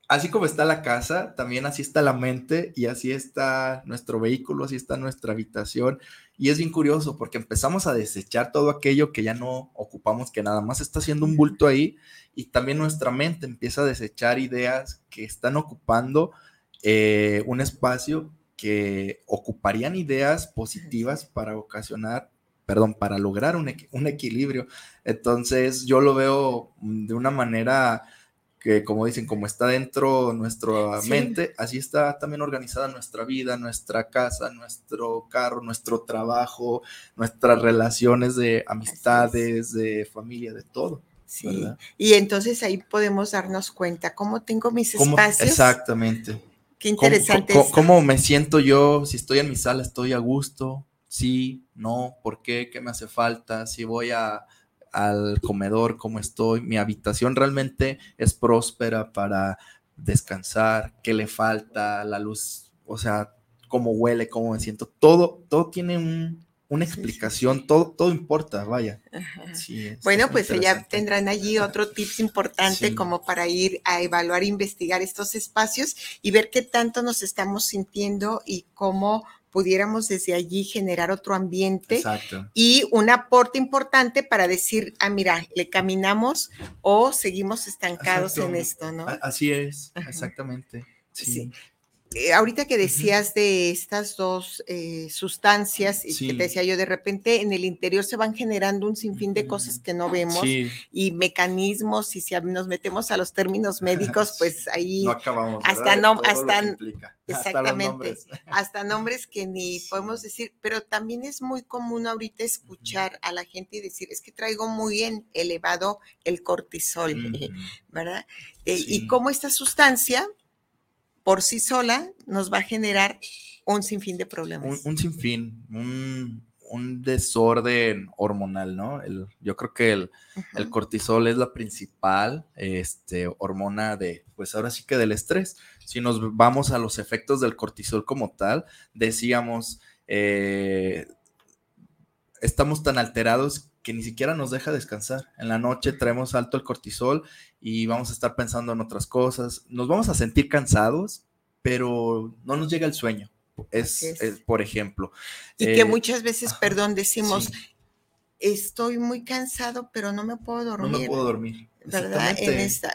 Así como está la casa, también así está la mente y así está nuestro vehículo, así está nuestra habitación. Y es bien curioso porque empezamos a desechar todo aquello que ya no ocupamos, que nada más está haciendo un bulto ahí y también nuestra mente empieza a desechar ideas que están ocupando eh, un espacio que ocuparían ideas positivas para ocasionar, perdón, para lograr un, un equilibrio. Entonces yo lo veo de una manera que como dicen, como está dentro nuestra mente, así está también organizada nuestra vida, nuestra casa, nuestro carro, nuestro trabajo, nuestras relaciones de amistades, de familia, de todo. Sí. Y entonces ahí podemos darnos cuenta cómo tengo mis espacios. Exactamente. Qué interesante. ¿Cómo, cómo, me siento yo? Si estoy en mi sala, estoy a gusto. Sí, no, ¿por qué? ¿Qué me hace falta? Si voy a, al comedor, cómo estoy. Mi habitación realmente es próspera para descansar. ¿Qué le falta? La luz, o sea, cómo huele, cómo me siento. Todo, todo tiene un, una explicación, todo, todo importa, vaya. bueno, pues ya tendrán allí otro tips importante como para ir a evaluar, investigar estos espacios y ver qué tanto nos estamos sintiendo y cómo pudiéramos desde allí generar otro ambiente Exacto. y un aporte importante para decir, ah, mira, le caminamos o seguimos estancados en esto, ¿no? Así es, exactamente. sí. Eh, ahorita que decías de estas dos eh, sustancias, y que te decía yo, de repente en el interior se van generando un sinfín de cosas que no vemos y mecanismos, y si nos metemos a los términos médicos, pues ahí no acabamos, hasta no, hasta, exactamente, hasta nombres. que ni podemos decir, pero también es muy común ahorita escuchar a la gente y decir, es que traigo muy bien elevado el cortisol, ¿verdad? Eh, y cómo esta sustancia por sí sola nos va a generar un sinfín de problemas. Un, sinfín, un, desorden hormonal, ¿no? yo creo que el, cortisol es la principal este, hormona de, pues ahora sí que del estrés. Si nos vamos a los efectos del cortisol como tal, decíamos, eh, estamos tan alterados que ni siquiera nos deja descansar. En la noche traemos alto el cortisol y vamos a estar pensando en otras cosas. Nos vamos a sentir cansados, pero no nos llega el sueño. Es, por ejemplo. Y que eh, muchas veces, perdón, decimos, estoy muy cansado, pero no me puedo dormir. No me puedo dormir. ¿Verdad?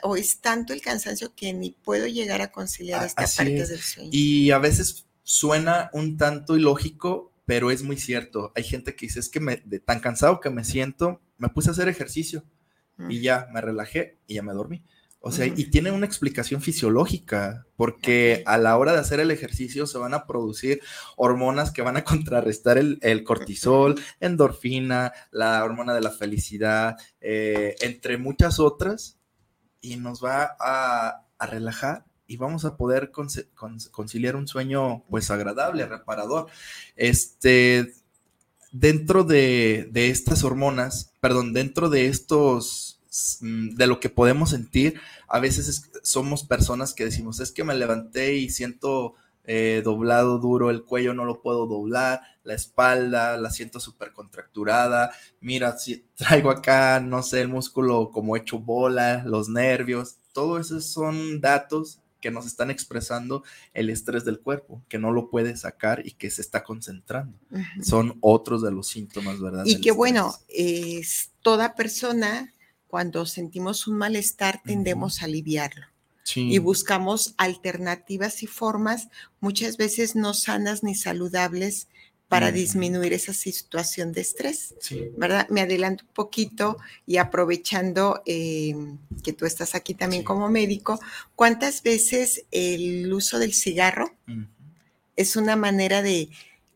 o es tanto el cansancio que ni puedo llegar a conciliar esta parte del sueño. Y a veces suena un tanto ilógico, pero es muy cierto. Hay gente que dice, es que me, de tan cansado que me siento, me puse a hacer ejercicio y ya me relajé y ya me dormí. O sea, y tiene una explicación fisiológica, porque a la hora de hacer el ejercicio se van a producir hormonas que van a contrarrestar el, cortisol, endorfina, la hormona de la felicidad, eh, entre muchas otras, y nos va a, relajar y vamos a poder conciliar un sueño pues agradable, reparador. Este, dentro de, de estas hormonas, perdón, dentro de estos Mm, de lo que podemos sentir. A veces somos personas que decimos, es que me levanté y siento eh, doblado duro el cuello, no lo puedo doblar, la espalda la siento súper contracturada, mira, si traigo acá, no sé, el músculo como hecho bola, los nervios, todo esos son datos que nos están expresando el estrés del cuerpo, que no lo puede sacar y que se está concentrando. Son otros de los síntomas, ¿verdad? Y que bueno, es toda persona cuando sentimos un malestar tendemos a aliviarlo. Y buscamos alternativas y formas muchas veces no sanas ni saludables para disminuir esa situación de estrés, ¿verdad? Me adelanto un poquito y aprovechando em, que tú estás aquí también como médico, ¿cuántas veces el uso del cigarro es una manera de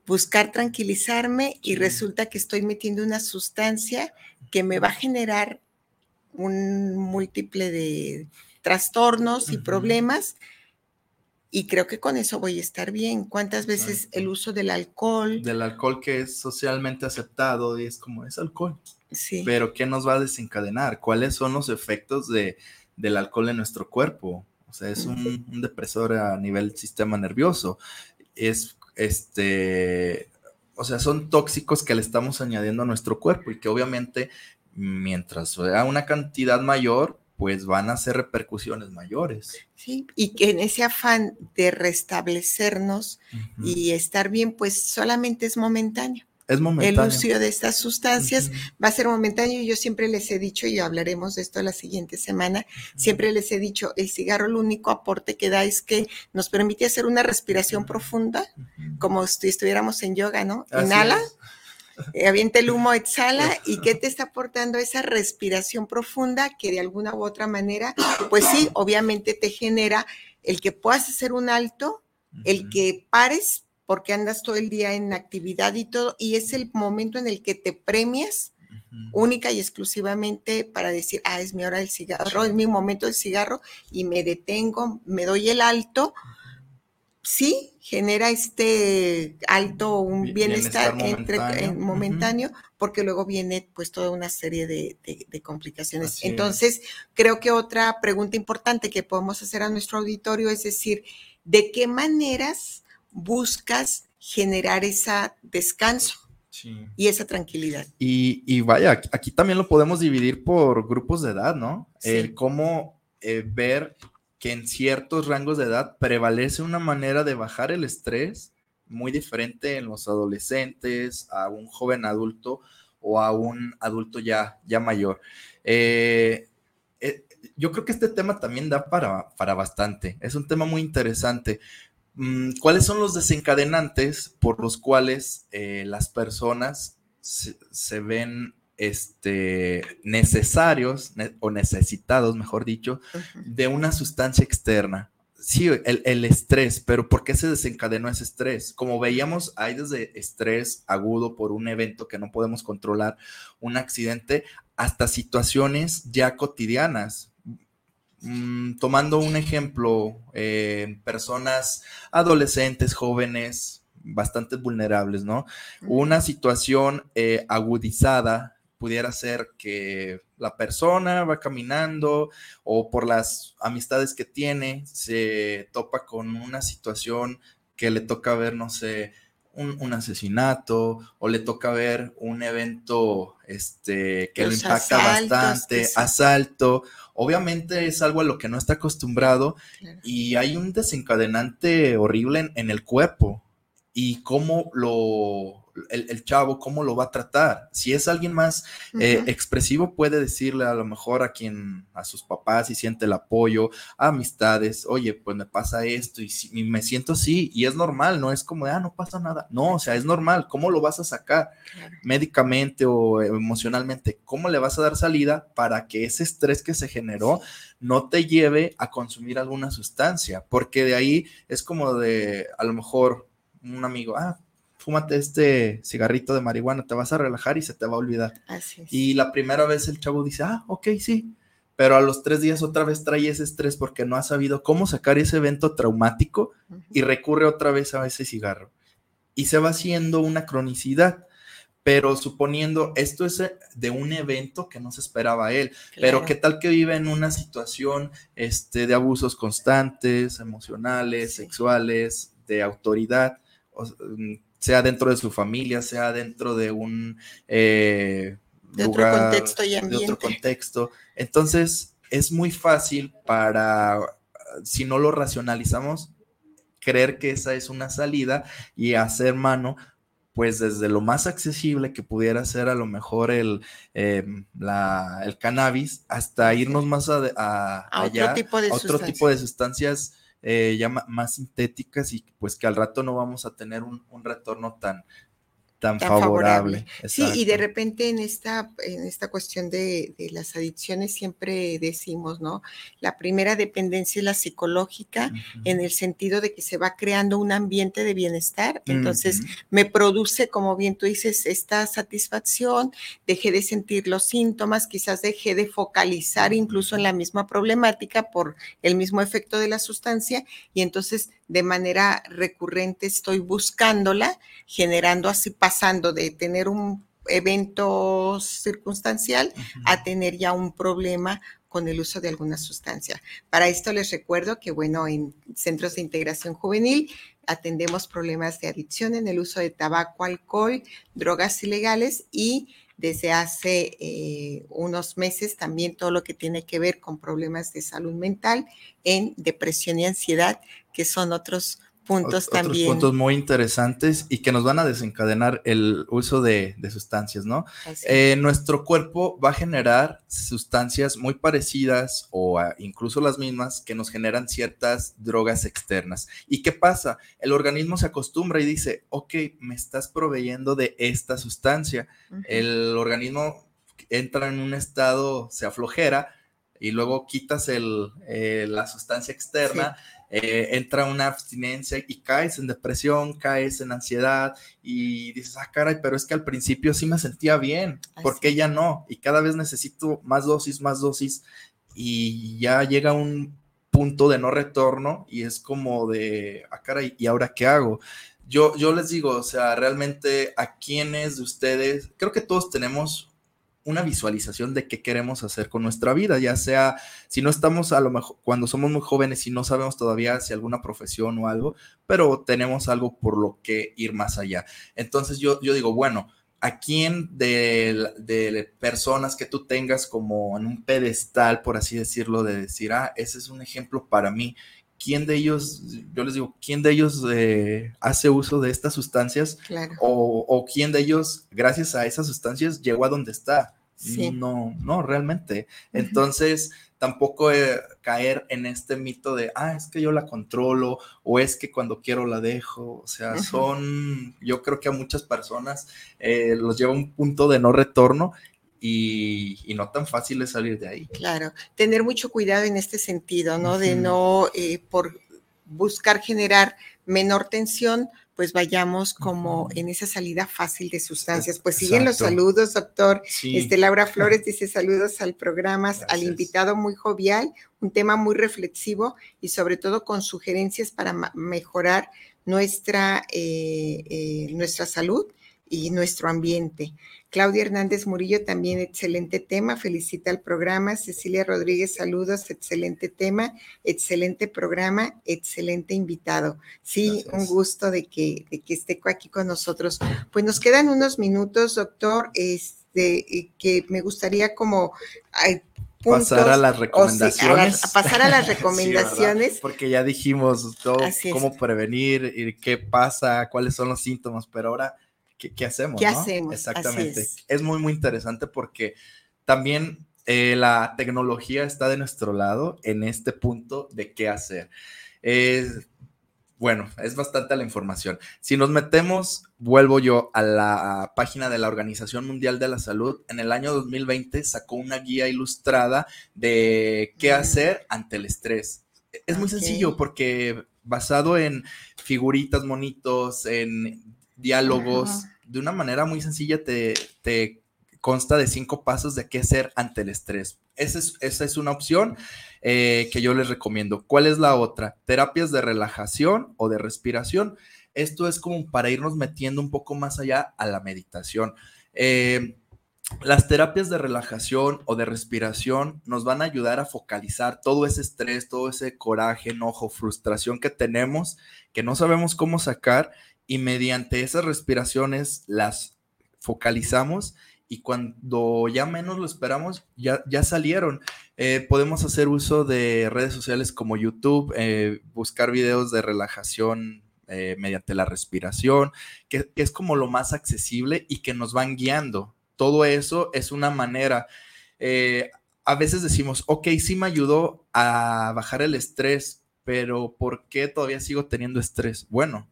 buscar tranquilizarme y resulta que estoy metiendo una sustancia que me va a generar un múltiple de trastornos y problemas. Y creo que con eso voy a estar bien. ¿Cuántas veces el uso del alcohol? Del alcohol que es socialmente aceptado y es como es alcohol. Sí. Pero ¿qué nos va a desencadenar? ¿Cuáles son los efectos de, del alcohol en nuestro cuerpo? O sea, es un, un depresor a nivel sistema nervioso. Es este, o sea, son tóxicos que le estamos añadiendo a nuestro cuerpo y que obviamente mientras sea una cantidad mayor, pues van a ser repercusiones mayores. Sí, y que en ese afán de restablecernos y estar bien, pues solamente es momentáneo. Es momentáneo. El uso de estas sustancias va a ser momentáneo. Yo siempre les he dicho, y hablaremos de esto la siguiente semana, siempre les he dicho, el cigarro el único aporte que da es que nos permite hacer una respiración profunda, como si estuviéramos en yoga, ¿no? Inhala. Eh, avienta el humo, exhala, ¿y qué te está aportando esa respiración profunda que de alguna u otra manera, pues sí, obviamente te genera el que puedas hacer un alto, el que pares porque andas todo el día en actividad y todo, y es el momento en el que te premias única y exclusivamente para decir, ah, es mi hora del cigarro, es mi momento del cigarro, y me detengo, me doy el alto sí genera este alto un bienestar, entre, momentáneo, porque luego viene pues toda una serie de, complicaciones. Entonces, creo que otra pregunta importante que podemos hacer a nuestro auditorio es decir, ¿de qué maneras buscas generar ese descanso? Y esa tranquilidad. Y, vaya, aquí también lo podemos dividir por grupos de edad, ¿no? El cómo eh, ver que en ciertos rangos de edad prevalece una manera de bajar el estrés muy diferente en los adolescentes, a un joven adulto o a un adulto ya, ya mayor. Eh, eh, yo creo que este tema también da para, para bastante. Es un tema muy interesante. Mm, ¿Cuáles son los desencadenantes por los cuales eh, las personas se ven este, necesarios o necesitados, mejor dicho, de una sustancia externa. Sí, el, estrés, pero ¿por qué se desencadenó ese estrés? Como veíamos, hay desde estrés agudo por un evento que no podemos controlar, un accidente, hasta situaciones ya cotidianas. Mm, tomando un ejemplo, eh, personas adolescentes, jóvenes, bastante vulnerables, ¿no? Una situación eh, agudizada pudiera ser que la persona va caminando o por las amistades que tiene se topa con una situación que le toca ver, no sé, un, asesinato o le toca ver un evento este, que lo impacta bastante, asalto. Obviamente es algo a lo que no está acostumbrado y hay un desencadenante horrible en el cuerpo y cómo lo, el, chavo cómo lo va a tratar. Si es alguien más eh, expresivo, puede decirle a lo mejor a quien, a sus papás y siente el apoyo, amistades, oye, pues me pasa esto y, me siento así y es normal, no es como, ah, no pasa nada. No, o sea, es normal. ¿Cómo lo vas a sacar médicamente o emocionalmente? ¿Cómo le vas a dar salida para que ese estrés que se generó no te lleve a consumir alguna sustancia? Porque de ahí es como de, a lo mejor, un amigo, ah, fúmate este cigarrito de marihuana, te vas a relajar y se te va a olvidar. Así es. Y la primera vez el chavo dice, ah, ok, sí, pero a los tres días otra vez trae ese estrés porque no ha sabido cómo sacar ese evento traumático y recurre otra vez a ese cigarro. Y se va haciendo una cronicidad. Pero suponiendo, esto es de un evento que no se esperaba él, pero qué tal que vive en una situación este, de abusos constantes, emocionales, sexuales, de autoridad, mm, sea dentro de su familia, sea dentro de un eh, de otro contexto y ambiente. De otro contexto. Entonces, es muy fácil para, si no lo racionalizamos, creer que esa es una salida y hacer mano, pues desde lo más accesible que pudiera ser a lo mejor el, em, el cannabis, hasta irnos más a, allá, otro tipo de otro tipo de sustancias eh, ya más sintéticas y pues que al rato no vamos a tener un, un retorno tan, tan, favorable. Sí, y de repente en esta, en esta cuestión de, las adicciones siempre decimos, ¿no? La primera dependencia es la psicológica, en el sentido de que se va creando un ambiente de bienestar, entonces me produce, como bien tú dices, esta satisfacción, dejé de sentir los síntomas, quizás dejé de focalizar incluso en la misma problemática por el mismo efecto de la sustancia, y entonces de manera recurrente estoy buscándola, generando así, pasando de tener un evento circunstancial a tener ya un problema con el uso de alguna sustancia. Para esto les recuerdo que, bueno, en centros de integración juvenil atendemos problemas de adicción en el uso de tabaco, alcohol, drogas ilegales y desde hace eh, unos meses también todo lo que tiene que ver con problemas de salud mental en depresión y ansiedad, que son otros puntos también. puntos muy interesantes y que nos van a desencadenar el uso de, sustancias, ¿no? Eh, nuestro cuerpo va a generar sustancias muy parecidas o incluso las mismas que nos generan ciertas drogas externas. ¿Y qué pasa? El organismo se acostumbra y dice, ok, me estás proveyendo de esta sustancia. El organismo entra en un estado, se aflojera y luego quitas el, eh, la sustancia externa. Eh, entra una abstinencia y caes en depresión, caes en ansiedad y dices, ah, caray, pero es que al principio sí me sentía bien, ¿por qué ya no? Y cada vez necesito más dosis, más dosis y ya llega un punto de no retorno y es como de, ah, caray, ¿y ahora qué hago? Yo, yo les digo, o sea, realmente a quienes de ustedes, creo que todos tenemos una visualización de qué queremos hacer con nuestra vida, ya sea si no estamos a lo mejor cuando somos muy jóvenes y no sabemos todavía si alguna profesión o algo, pero tenemos algo por lo que ir más allá. Entonces yo, yo digo, bueno, ¿a quién de, de, personas que tú tengas como en un pedestal, por así decirlo, de decir, ah, ese es un ejemplo para mí? ¿Quién de ellos, yo les digo, quién de ellos eh, hace uso de estas sustancias? O, o quién de ellos, gracias a esas sustancias, llegó a donde está. No, no, realmente. Entonces, tampoco eh, caer en este mito de, ah, es que yo la controlo o es que cuando quiero la dejo. O sea, son, yo creo que a muchas personas eh, los lleva a un punto de no retorno y, no tan fácil de salir de ahí. Claro, tener mucho cuidado en este sentido, ¿no? De no, eh, por buscar generar menor tensión, pues vayamos como en esa salida fácil de sustancias. Pues siguen los saludos, doctor. Este, Laura Flores dice saludos al programa, al invitado muy jovial, un tema muy reflexivo y sobre todo con sugerencias para mejorar nuestra, eh, eh, nuestra salud y nuestro ambiente. Claudia Hernández Murillo, también excelente tema, felicita al programa. Cecilia Rodríguez, saludos, excelente tema, excelente programa, excelente invitado. Sí, un gusto de que, de que esté aquí con nosotros. Pues nos quedan unos minutos, doctor, este, que me gustaría como pasar a las recomendaciones. a, pasar a las recomendaciones. Porque ya dijimos todo, cómo prevenir y qué pasa, cuáles son los síntomas, pero ahora ¿qué, hacemos? ¿Qué hacemos? Exactamente. Es. muy, muy interesante porque también eh, la tecnología está de nuestro lado en este punto de qué hacer. bueno, es bastante la información. Si nos metemos, vuelvo yo a la página de la Organización Mundial de la Salud, en el año 2020 sacó una guía ilustrada de qué hacer ante el estrés. Es muy sencillo porque basado en figuritas, monitos, en diálogos, de una manera muy sencilla te, consta de cinco pasos de qué hacer ante el estrés. Esa es, esa es una opción eh, que yo les recomiendo. ¿Cuál es la otra? Terapias de relajación o de respiración. Esto es como para irnos metiendo un poco más allá a la meditación. Eh, las terapias de relajación o de respiración nos van a ayudar a focalizar todo ese estrés, todo ese coraje, enojo, frustración que tenemos, que no sabemos cómo sacar y mediante esas respiraciones las focalizamos y cuando ya menos lo esperamos, ya, ya salieron. Eh, podemos hacer uso de redes sociales como YouTube, eh, buscar videos de relajación eh, mediante la respiración, que, que, es como lo más accesible y que nos van guiando. Todo eso es una manera. a veces decimos, ok, sí me ayudó a bajar el estrés, pero ¿por qué todavía sigo teniendo estrés? Bueno,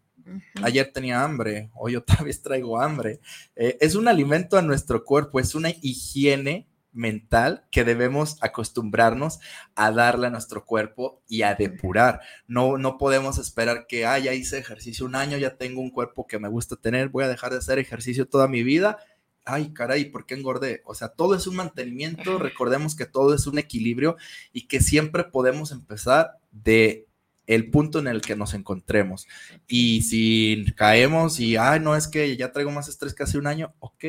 Ayer tenía hambre, hoy otra vez traigo hambre. Eh, es un alimento a nuestro cuerpo, es una higiene mental que debemos acostumbrarnos a darle a nuestro cuerpo y a depurar. No, no podemos esperar que, ah, ya hice ejercicio un año, ya tengo un cuerpo que me gusta tener, voy a dejar de hacer ejercicio toda mi vida. Ay, caray, ¿por qué engordé? O sea, todo es un mantenimiento, recordemos que todo es un equilibrio y que siempre podemos empezar de el punto en el que nos encontremos. Y si caemos y, ay, no es que ya traigo más estrés que hace un año, ok,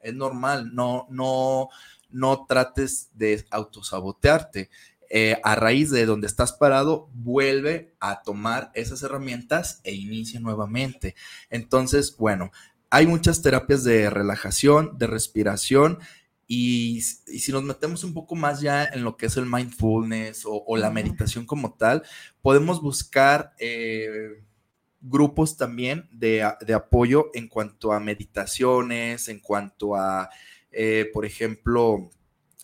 es normal, no, no, no trates de autosabotearte. Eh, a raíz de donde estás parado, vuelve a tomar esas herramientas e inicia nuevamente. Entonces, bueno, hay muchas terapias de relajación, de respiración y, si nos metemos un poco más ya en lo que es el mindfulness o, la meditación como tal, podemos buscar eh, grupos también de, apoyo en cuanto a meditaciones, en cuanto a, eh, por ejemplo,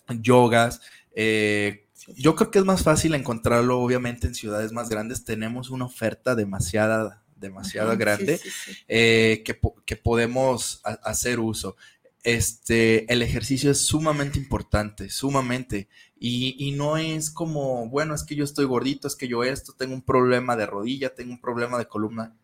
yogas. Eh, yo creo que es más fácil encontrarlo, obviamente, en ciudades más grandes. Tenemos una oferta demasiada, demasiado grande que, que, podemos hacer uso este, el ejercicio es sumamente importante, sumamente. Y, no es como, bueno, es que yo estoy gordito, es que yo esto, tengo un problema de rodilla, tengo un problema de columna.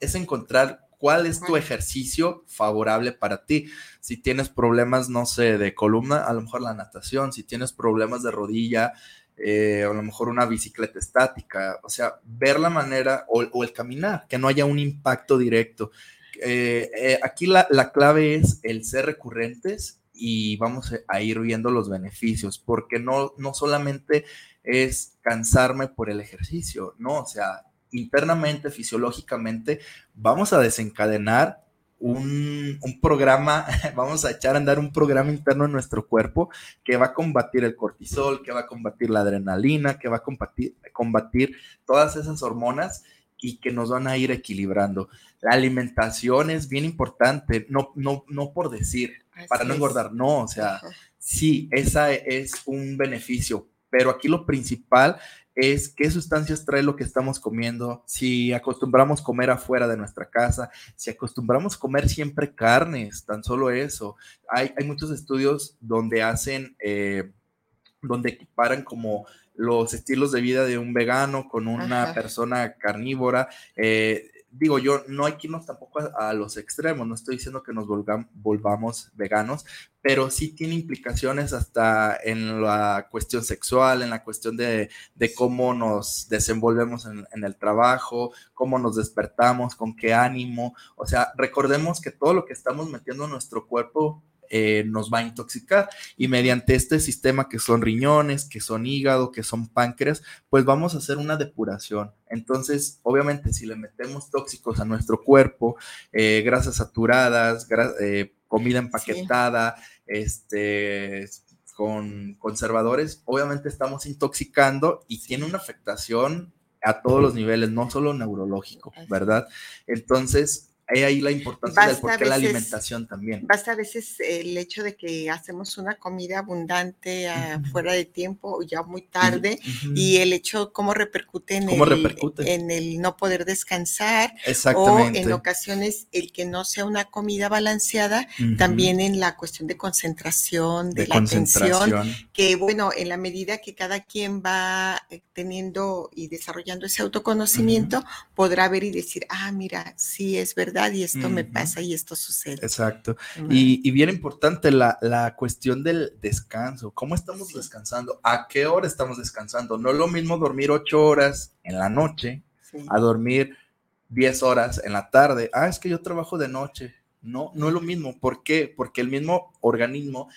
Es encontrar cuál es tu ejercicio favorable para ti. Si tienes problemas, no sé, de columna, a lo mejor la natación. Si tienes problemas de rodilla, eh, a lo mejor una bicicleta estática. O sea, ver la manera o el caminar, que no haya un impacto directo. Eh, eh, aquí la, clave es el ser recurrentes y vamos a ir viendo los beneficios, porque no, no solamente es cansarme por el ejercicio, no, o sea, internamente, fisiológicamente, vamos a desencadenar un, un, programa, vamos a echar a andar un programa interno en nuestro cuerpo que va a combatir el cortisol, que va a combatir la adrenalina, que va a combatir, combatir todas esas hormonas y que nos van a ir equilibrando. La alimentación es bien importante, no, no, no por decir, para no engordar, no, o sea, sí, esa es un beneficio, pero aquí lo principal es qué sustancias trae lo que estamos comiendo, si acostumbramos comer afuera de nuestra casa, si acostumbramos comer siempre carnes, tan solo eso. Hay, hay muchos estudios donde hacen, eh, donde equiparan como los estilos de vida de un vegano con una persona carnívora. Eh, digo yo, no hay que irnos tampoco a, los extremos, no estoy diciendo que nos volvamos veganos, pero sí tiene implicaciones hasta en la cuestión sexual, en la cuestión de, cómo nos desenvolvemos en, en, el trabajo, cómo nos despertamos, con qué ánimo. O sea, recordemos que todo lo que estamos metiendo en nuestro cuerpo eh, nos va a intoxicar. Y mediante este sistema que son riñones, que son hígado, que son páncreas, pues vamos a hacer una depuración. Entonces, obviamente, si le metemos tóxicos a nuestro cuerpo, eh, grasas saturadas, eh, comida empaquetada, este, con conservadores, obviamente estamos intoxicando y tiene una afectación a todos los niveles, no solo neurológico, ¿verdad? Entonces, hay ahí la importancia del por qué la alimentación también. Basta a veces el hecho de que hacemos una comida abundante uh fuera de tiempo, ya muy tarde, y el hecho cómo repercute en, el, en el no poder descansar, o en ocasiones el que no sea una comida balanceada, también en la cuestión de concentración, de, la atención, que bueno, en la medida que cada quien va eh, teniendo y desarrollando ese autoconocimiento, podrá ver y decir, ah, mira, sí es verdad y esto me pasa y esto sucede. Exacto. Y, bien importante la, cuestión del descanso. ¿Cómo estamos descansando? ¿A qué hora estamos descansando? No es lo mismo dormir ocho horas en la noche a dormir diez horas en la tarde. Ah, es que yo trabajo de noche. No, no es lo mismo. ¿Por qué? Porque el mismo organismo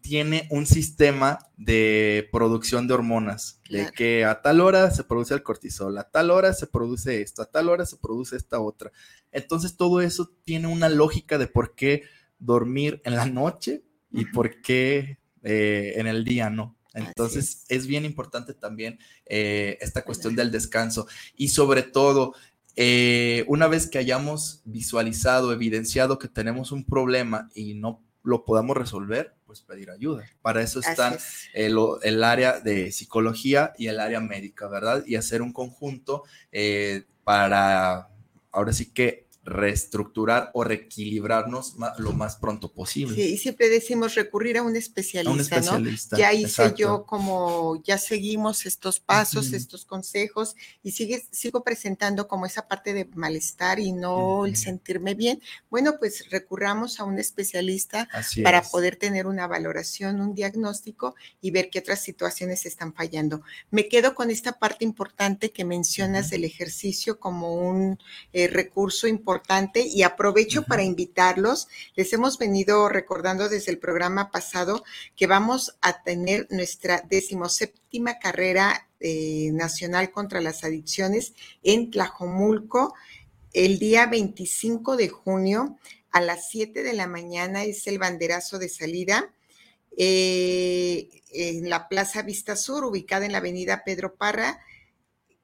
tiene un sistema de producción de hormonas, de que a tal hora se produce el cortisol, a tal hora se produce esto, a tal hora se produce esta otra. Entonces todo eso tiene una lógica de por qué dormir en la noche y por qué eh, en el día no. Entonces es. bien importante también eh, esta cuestión del descanso y sobre todo eh, una vez que hayamos visualizado, evidenciado que tenemos un problema y no lo podamos resolver, pues pedir ayuda. Para eso están el, área de psicología y el área médica, ¿verdad? Y hacer un conjunto eh, para, ahora sí que reestructurar o reequilibrarnos lo más pronto posible. Sí, y siempre decimos recurrir a un especialista, ¿no? Ya hice yo como, ya seguimos estos pasos, estos consejos, y sigue, sigo presentando como esa parte de malestar y no el sentirme bien. Bueno, pues recurramos a un especialista para poder tener una valoración, un diagnóstico y ver qué otras situaciones están fallando. Me quedo con esta parte importante que mencionas del ejercicio como un eh, recurso importante y aprovecho para invitarlos. Les hemos venido recordando desde el programa pasado que vamos a tener nuestra decimoséptima carrera eh, nacional contra las adicciones en Tlajomulco el día 25 de junio a las 7 de la mañana es el banderazo de salida. Eh, en la Plaza Vista Sur, ubicada en la avenida Pedro Parra,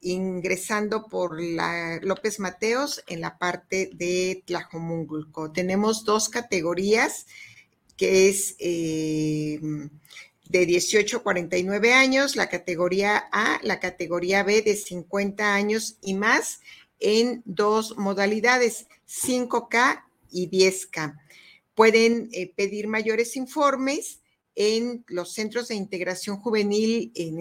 ingresando por la López Mateos en la parte de Tlajomulco. Tenemos dos categorías, que es eh, de 18 a 49 años, la categoría A, la categoría B de 50 años y más, en dos modalidades, 5K y 10K. Pueden eh, pedir mayores informes en los centros de integración juvenil en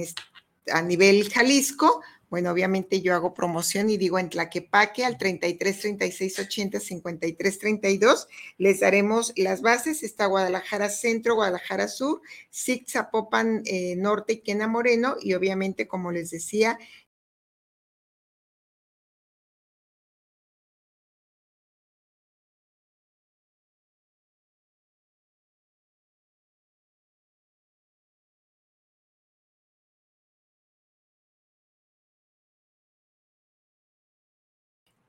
a nivel Jalisco bueno, obviamente yo hago promoción y digo en Tlaquepaque al 33 36 80 53 32. Les daremos las bases. Está Guadalajara Centro, Guadalajara Sur, SIC Zapopan eh, Norte y Quena Moreno. Y obviamente, como les decía,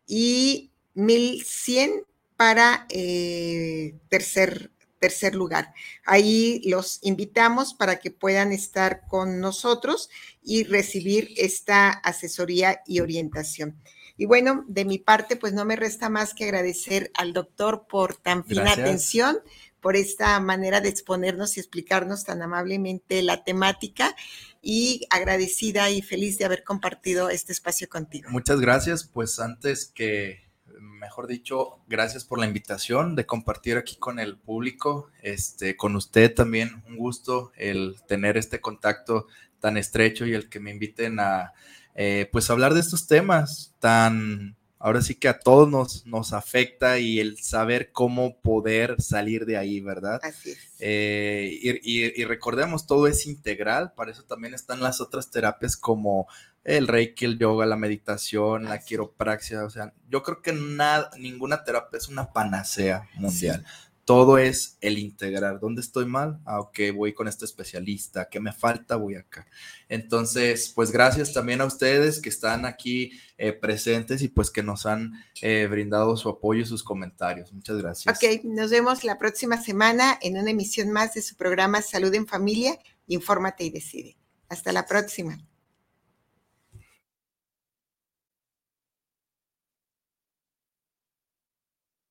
y 1100 para eh, tercer, tercer lugar. Ahí los invitamos para que puedan estar con nosotros y recibir esta asesoría y orientación. Y bueno, de mi parte, pues no me resta más que agradecer al doctor por tan fina atención, por esta manera de exponernos y explicarnos tan amablemente la temática y agradecida y feliz de haber compartido este espacio contigo. Muchas gracias, pues antes que, mejor dicho, gracias por la invitación de compartir aquí con el público, este, con usted también, un gusto el tener este contacto tan estrecho y el que me inviten a, eh, pues, hablar de estos temas tan ahora sí que a todos nos, nos afecta y el saber cómo poder salir de ahí, ¿verdad? Así es. Eh, y, recordemos, todo es integral, para eso también están las otras terapias como el reiki, el yoga, la meditación, la quiropraxia, o sea, yo creo que nada, ninguna terapia es una panacea mundial todo es el integrar. ¿Dónde estoy mal? Ah, ok, voy con este especialista. ¿Qué me falta? Voy acá. Entonces, pues gracias también a ustedes que están aquí eh, presentes y pues que nos han eh, brindado su apoyo y sus comentarios. Muchas gracias. Ok, nos vemos la próxima semana en una emisión más de su programa Salud en Familia. Infórmate y decide. Hasta la próxima.